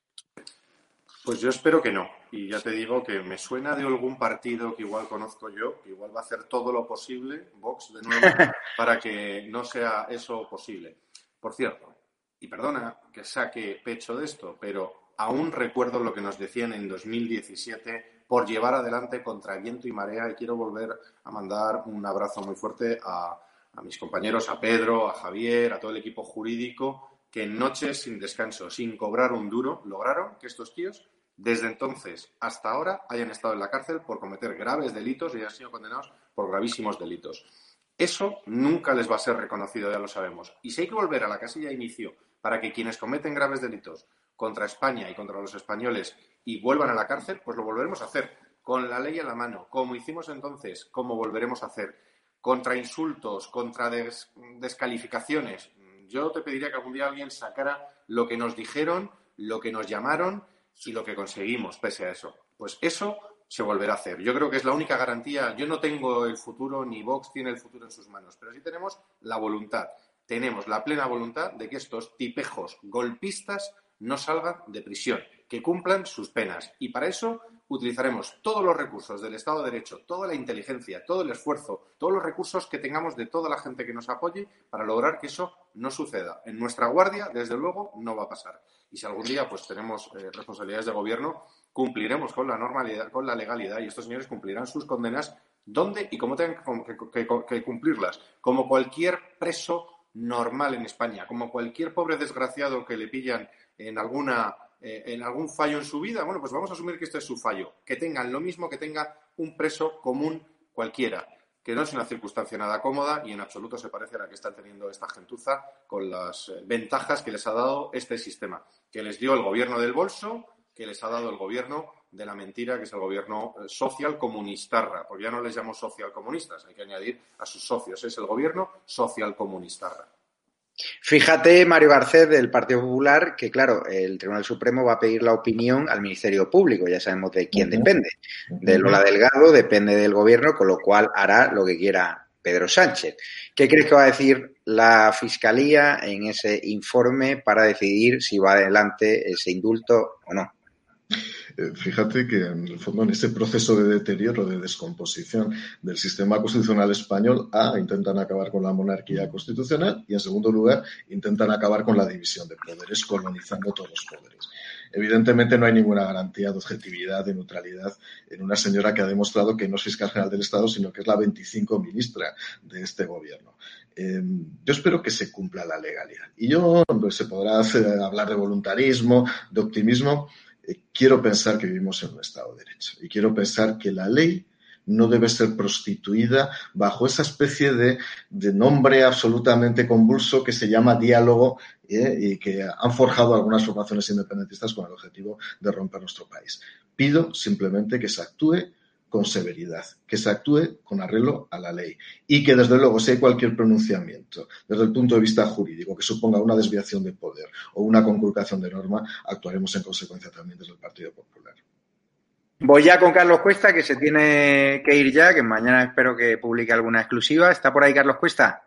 Pues yo espero que no. Y ya te digo que me suena de algún partido que igual conozco yo, que igual va a hacer todo lo posible, Vox de nuevo, para que no sea eso posible. Por cierto, y perdona que saque pecho de esto, pero aún recuerdo lo que nos decían en 2017 por llevar adelante contra viento y marea y quiero volver a mandar un abrazo muy fuerte a, a mis compañeros, a Pedro, a Javier, a todo el equipo jurídico, que en noches sin descanso, sin cobrar un duro, lograron que estos tíos, desde entonces hasta ahora, hayan estado en la cárcel por cometer graves delitos y hayan sido condenados por gravísimos delitos. Eso nunca les va a ser reconocido, ya lo sabemos. Y si hay que volver a la casilla de inicio para que quienes cometen graves delitos contra España y contra los españoles y vuelvan a la cárcel, pues lo volveremos a hacer con la ley en la mano, como hicimos entonces, como volveremos a hacer, contra insultos, contra descalificaciones. Yo te pediría que algún día alguien sacara lo que nos dijeron, lo que nos llamaron y lo que conseguimos pese a eso. Pues eso se volverá a hacer. Yo creo que es la única garantía. Yo no tengo el futuro, ni Vox tiene el futuro en sus manos, pero sí tenemos la voluntad. Tenemos la plena voluntad de que estos tipejos golpistas no salgan de prisión, que cumplan sus penas. Y para eso utilizaremos todos los recursos del Estado de Derecho, toda la inteligencia, todo el esfuerzo, todos los recursos que tengamos de toda la gente que nos apoye para lograr que eso no suceda. En nuestra guardia, desde luego, no va a pasar. Y si algún día pues tenemos eh, responsabilidades de gobierno, cumpliremos con la normalidad, con la legalidad y estos señores cumplirán sus condenas donde y cómo tengan que cumplirlas, como cualquier preso normal en España, como cualquier pobre desgraciado que le pillan en alguna eh, en algún fallo en su vida, bueno, pues vamos a asumir que este es su fallo, que tengan lo mismo que tenga un preso común cualquiera, que no es una circunstancia nada cómoda y en absoluto se parece a la que están teniendo esta gentuza con las eh, ventajas que les ha dado este sistema, que les dio el gobierno del bolso, que les ha dado el gobierno de la mentira, que es el gobierno eh, social comunistarra, porque ya no les llamo social comunistas, hay que añadir a sus socios, es el gobierno social comunistarra. Fíjate, Mario Garcés, del Partido Popular, que claro, el Tribunal Supremo va a pedir la opinión al Ministerio Público, ya sabemos de quién depende. De Lola Delgado depende del gobierno, con lo cual hará lo que quiera Pedro Sánchez. ¿Qué crees que va a decir la Fiscalía en ese informe para decidir si va adelante ese indulto o no? Eh, fíjate que en el fondo en ese proceso de deterioro, de descomposición del sistema constitucional español, A, intentan acabar con la monarquía constitucional y en segundo lugar intentan acabar con la división de poderes, colonizando todos los poderes. Evidentemente no hay ninguna garantía de objetividad, de neutralidad en una señora que ha demostrado que no es fiscal general del Estado, sino que es la 25 ministra de este gobierno. Em, yo espero que se cumpla la legalidad. Y yo, pues, se podrá hablar de voluntarismo, de optimismo, quiero pensar que vivimos en un Estado de Derecho y quiero pensar que la ley no debe ser prostituida bajo esa especie de, nombre absolutamente convulso que se llama diálogo eh, y que han forjado algunas formaciones independentistas con el objetivo de romper nuestro país. Pido simplemente que se actúe con severidad, que se actúe con arreglo a la ley y que, desde luego, si hay cualquier pronunciamiento desde el punto de vista jurídico que suponga una desviación de poder o una conculcación de norma, actuaremos en consecuencia también desde el Partido Popular. Voy ya con Carlos Cuesta, que se tiene que ir ya, que mañana espero que publique alguna exclusiva. ¿Está por ahí Carlos Cuesta?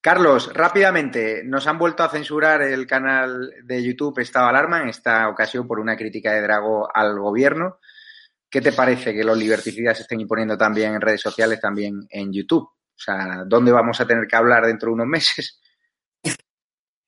Carlos, rápidamente, nos han vuelto a censurar el canal de YouTube Estado Alarma, en esta ocasión por una crítica de Drago al gobierno. ¿Qué te parece que los liberticidas se estén imponiendo también en redes sociales, también en YouTube? O sea, ¿dónde vamos a tener que hablar dentro de unos meses?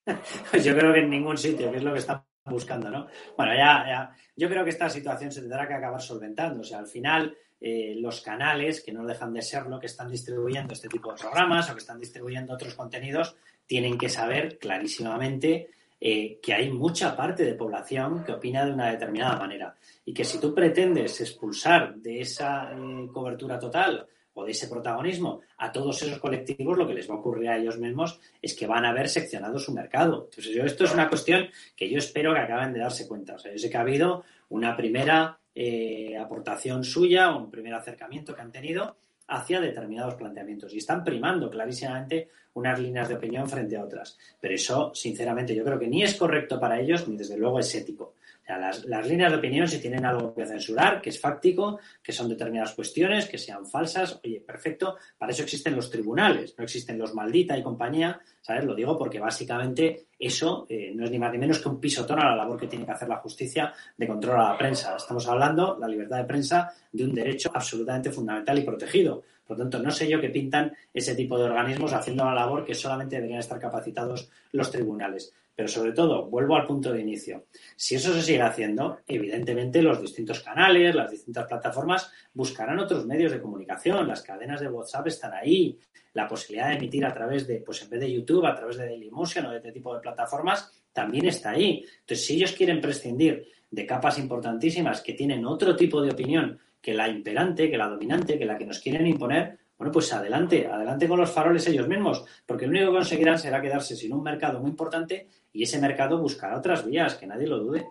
Pues yo creo que en ningún sitio, que es lo que están buscando, ¿no? Bueno, ya, ya, yo creo que esta situación se tendrá que acabar solventando. O sea, al final, eh, los canales, que no dejan de serlo, que están distribuyendo este tipo de programas o que están distribuyendo otros contenidos, tienen que saber clarísimamente eh, que hay mucha parte de población que opina de una determinada manera y que si tú pretendes expulsar de esa eh, cobertura total o de ese protagonismo a todos esos colectivos, lo que les va a ocurrir a ellos mismos es que van a haber seccionado su mercado. Entonces, yo, esto es una cuestión que yo espero que acaben de darse cuenta. O sea, yo sé que ha habido una primera eh, aportación suya, un primer acercamiento que han tenido hacia determinados planteamientos y están primando clarísimamente unas líneas de opinión frente a otras. Pero eso, sinceramente, yo creo que ni es correcto para ellos ni desde luego es ético. Las, líneas de opinión, si tienen algo que censurar, que es fáctico, que son determinadas cuestiones, que sean falsas, oye, perfecto, para eso existen los tribunales, no existen los maldita y compañía, ¿sabes? Lo digo porque básicamente eso eh, no es ni más ni menos que un pisotón a la labor que tiene que hacer la justicia de control a la prensa. Estamos hablando, la libertad de prensa, de un derecho absolutamente fundamental y protegido. Por lo tanto, no sé yo qué pintan ese tipo de organismos haciendo la labor que solamente deberían estar capacitados los tribunales. Pero sobre todo, vuelvo al punto de inicio. Si eso se sigue haciendo, evidentemente los distintos canales, las distintas plataformas buscarán otros medios de comunicación. Las cadenas de WhatsApp están ahí. La posibilidad de emitir a través de, pues en vez de YouTube, a través de Dailymotion o de este tipo de plataformas, también está ahí. Entonces, si ellos quieren prescindir de capas importantísimas que tienen otro tipo de opinión que la imperante, que la dominante, que la que nos quieren imponer, bueno, pues adelante, adelante con los faroles ellos mismos, porque lo único que conseguirán será quedarse sin un mercado muy importante y ese mercado buscará otras vías, que nadie lo dude.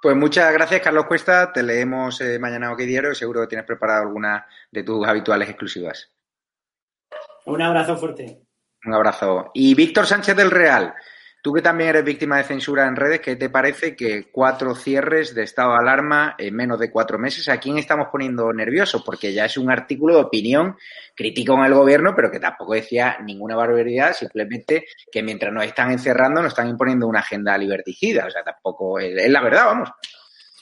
Pues muchas gracias, Carlos Cuesta. Te leemos eh, mañana o qué diario y seguro que tienes preparado alguna de tus habituales exclusivas. Un abrazo fuerte. Un abrazo. Y Víctor Sánchez del Real. Tú que también eres víctima de censura en redes, ¿qué te parece que cuatro cierres de estado de alarma en menos de cuatro meses? ¿A quién estamos poniendo nervioso? Porque ya es un artículo de opinión crítico con el gobierno, pero que tampoco decía ninguna barbaridad, simplemente que mientras nos están encerrando nos están imponiendo una agenda liberticida. O sea, tampoco es, la verdad, vamos.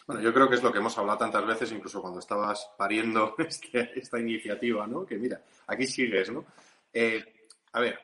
Bueno, yo creo que es lo que hemos hablado tantas veces, incluso cuando estabas pariendo este, esta iniciativa, ¿no? Que mira, aquí sigues, ¿no? Eh, a ver,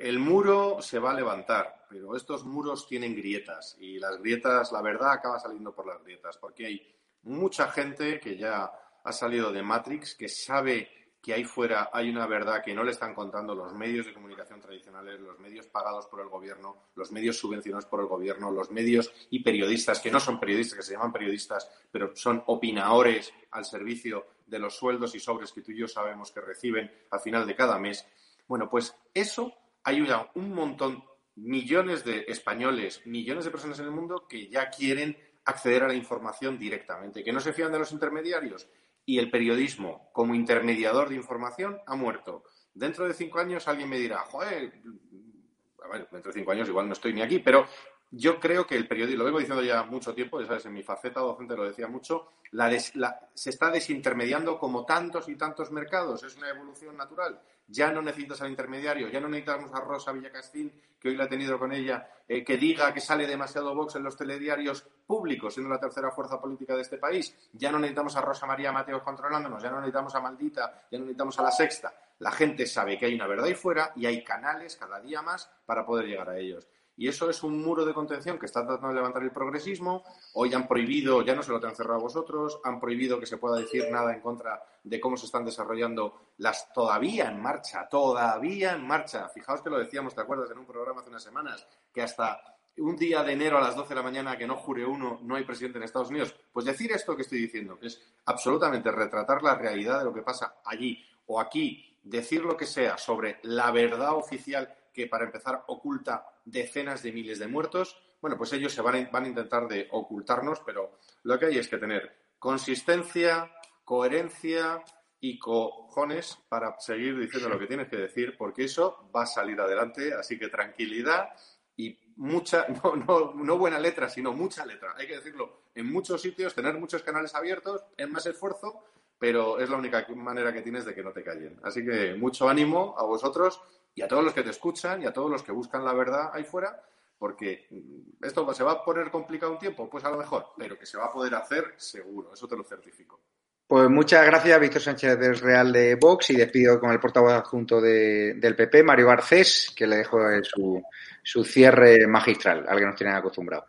el muro se va a levantar, pero estos muros tienen grietas y las grietas, la verdad, acaba saliendo por las grietas, porque hay mucha gente que ya ha salido de Matrix, que sabe que ahí fuera hay una verdad que no le están contando los medios de comunicación tradicionales, los medios pagados por el gobierno, los medios subvencionados por el gobierno, los medios y periodistas que no son periodistas, que se llaman periodistas, pero son opinadores al servicio de los sueldos y sobres que tú y yo sabemos que reciben al final de cada mes. Bueno, pues eso ayuda un montón, millones de españoles, millones de personas en el mundo que ya quieren acceder a la información directamente, que no se fían de los intermediarios. Y el periodismo, como intermediador de información, ha muerto. Dentro de cinco años alguien me dirá, joder, ver, dentro de cinco años igual no estoy ni aquí, pero yo creo que el periodismo, lo vengo diciendo ya mucho tiempo, ya sabes, en mi faceta docente lo decía mucho, se está desintermediando como tantos y tantos mercados, es una evolución natural ya no necesitas al intermediario, ya no necesitamos a Rosa Villacastín, que hoy la he tenido con ella, eh, que diga que sale demasiado Vox en los telediarios públicos, siendo la tercera fuerza política de este país. Ya no necesitamos a Rosa María Mateos controlándonos, ya no necesitamos a Maldita, ya no necesitamos a la Sexta. La gente sabe que hay una verdad ahí fuera y hay canales cada día más para poder llegar a ellos. Y eso es un muro de contención que está tratando de levantar el progresismo. Hoy han prohibido, ya no se lo han cerrado a vosotros, han prohibido que se pueda decir nada en contra de cómo se están desarrollando las todavía en marcha, todavía en marcha. Fijaos que lo decíamos, ¿te acuerdas? En un programa hace unas semanas, que hasta un día de enero a las 12 de la mañana que no jure uno, no hay presidente en Estados Unidos. Pues decir esto que estoy diciendo, que es absolutamente retratar la realidad de lo que pasa allí o aquí, decir lo que sea sobre la verdad oficial que para empezar oculta decenas de miles de muertos, bueno, pues ellos se van a, van a intentar de ocultarnos, pero lo que hay es que tener consistencia, coherencia y cojones para seguir diciendo lo que tienes que decir, porque eso va a salir adelante, así que tranquilidad y mucha, no, no, no, buena letra, sino mucha letra. Hay que decirlo en muchos sitios, tener muchos canales abiertos, es más esfuerzo, pero es la única manera que tienes de que no te callen. Así que mucho ánimo a vosotros y a todos los que te escuchan y a todos los que buscan la verdad ahí fuera, porque esto se va a poner complicado un tiempo, pues a lo mejor, pero que se va a poder hacer seguro, eso te lo certifico. Pues muchas gracias, Víctor Sánchez del Real de Vox, y despido con el portavoz adjunto del PP, Mario Garcés, que le dejo su, su cierre magistral, al que nos tienen acostumbrados.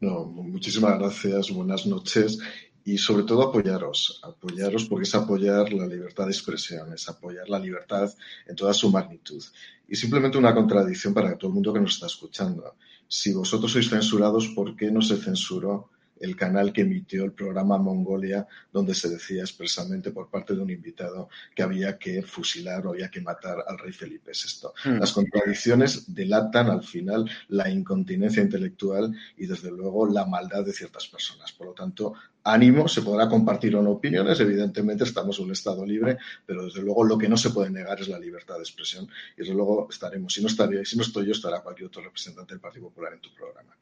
No, muchísimas gracias, buenas noches y sobre todo apoyaros, apoyaros porque es apoyar la libertad de expresión, es apoyar la libertad en toda su magnitud. Y simplemente una contradicción para todo el mundo que nos está escuchando. Si vosotros sois censurados, ¿por qué no se censuró el canal que emitió el programa Mongolia, donde se decía expresamente por parte de un invitado que había que fusilar o había que matar al rey Felipe VI. Hmm. Las contradicciones delatan al final la incontinencia intelectual y desde luego la maldad de ciertas personas. Por lo tanto, ánimo, se podrá compartir o no opiniones, evidentemente estamos en un Estado libre, pero desde luego lo que no se puede negar es la libertad de expresión y desde luego estaremos, si no, estaría, si no estoy yo, estará cualquier otro representante del Partido Popular en tu programa.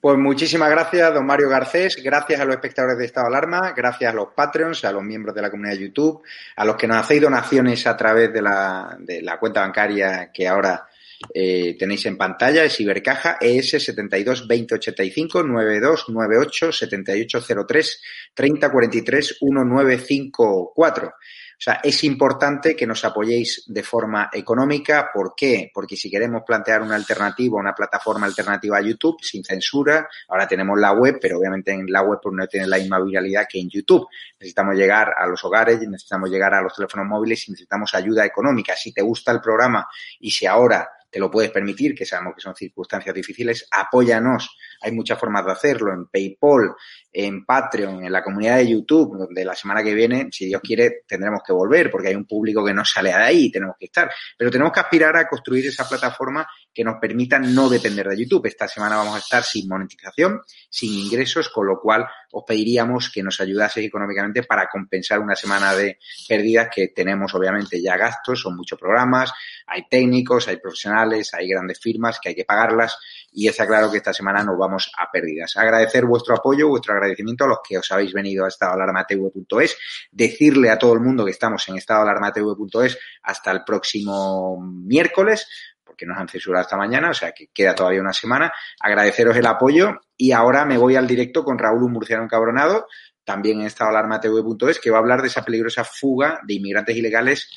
Pues muchísimas gracias, don Mario Garcés. Gracias a los espectadores de Estado de Alarma, gracias a los Patreons, a los miembros de la comunidad de YouTube, a los que nos hacéis donaciones a través de la, de la cuenta bancaria que ahora eh, tenéis en pantalla, es Ibercaja ES 72 2085 9298 7803 3043 1954. O sea, es importante que nos apoyéis de forma económica. ¿Por qué? Porque si queremos plantear una alternativa, una plataforma alternativa a YouTube sin censura, ahora tenemos la web, pero obviamente en la web pues no tiene la misma viralidad que en YouTube. Necesitamos llegar a los hogares, necesitamos llegar a los teléfonos móviles y necesitamos ayuda económica. Si te gusta el programa y si ahora te lo puedes permitir, que sabemos que son circunstancias difíciles, apóyanos. Hay muchas formas de hacerlo, en PayPal, en Patreon, en la comunidad de YouTube, donde la semana que viene, si Dios quiere, tendremos que volver, porque hay un público que no sale de ahí, tenemos que estar. Pero tenemos que aspirar a construir esa plataforma que nos permita no depender de YouTube. Esta semana vamos a estar sin monetización, sin ingresos, con lo cual os pediríamos que nos ayudaseis económicamente para compensar una semana de pérdidas que tenemos, obviamente, ya gastos, son muchos programas, hay técnicos, hay profesionales, hay grandes firmas que hay que pagarlas y está claro que esta semana nos vamos a pérdidas. Agradecer vuestro apoyo, vuestro agradecimiento a los que os habéis venido a estadoalarmatv.es, decirle a todo el mundo que estamos en estadoalarmatv.es hasta el próximo miércoles porque nos han censurado esta mañana, o sea que queda todavía una semana. Agradeceros el apoyo y ahora me voy al directo con Raúl Murciano Encabronado, también en estadoalarmatv.es, que va a hablar de esa peligrosa fuga de inmigrantes ilegales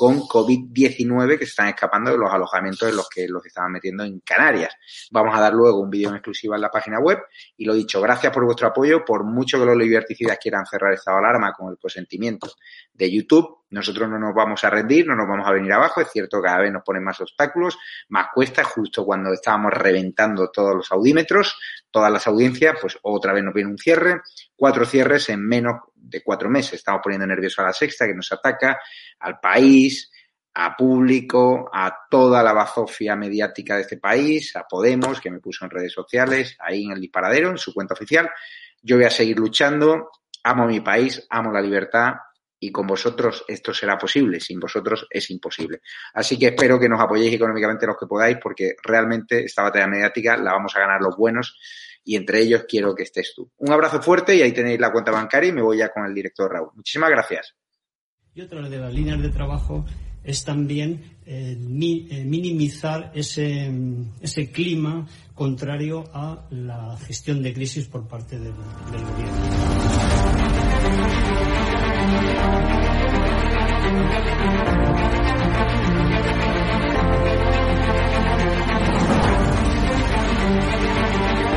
con COVID-19 que se están escapando de los alojamientos en los que los estaban metiendo en Canarias. Vamos a dar luego un vídeo en exclusiva en la página web y lo dicho, gracias por vuestro apoyo, por mucho que los liberticidas quieran cerrar esta alarma con el consentimiento de YouTube, nosotros no nos vamos a rendir, no nos vamos a venir abajo, es cierto que cada vez nos ponen más obstáculos, más cuesta, justo cuando estábamos reventando todos los audímetros, todas las audiencias, pues otra vez nos viene un cierre, cuatro cierres en menos de cuatro meses. Estamos poniendo nervioso a la sexta que nos ataca, al país, a público, a toda la bazofia mediática de este país, a Podemos, que me puso en redes sociales, ahí en el disparadero, en su cuenta oficial. Yo voy a seguir luchando, amo mi país, amo la libertad y con vosotros esto será posible, sin vosotros es imposible. Así que espero que nos apoyéis económicamente los que podáis, porque realmente esta batalla mediática la vamos a ganar los buenos y entre ellos quiero que estés tú. Un abrazo fuerte y ahí tenéis la cuenta bancaria y me voy ya con el director Raúl. Muchísimas gracias. Y otra de las líneas de trabajo es también eh, eh, minimizar ese, ese clima contrario a la gestión de crisis por parte del gobierno.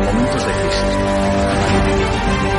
momentos de crisis.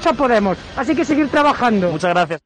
Molesta mucho a Podemos. Así que seguir trabajando. Muchas gracias.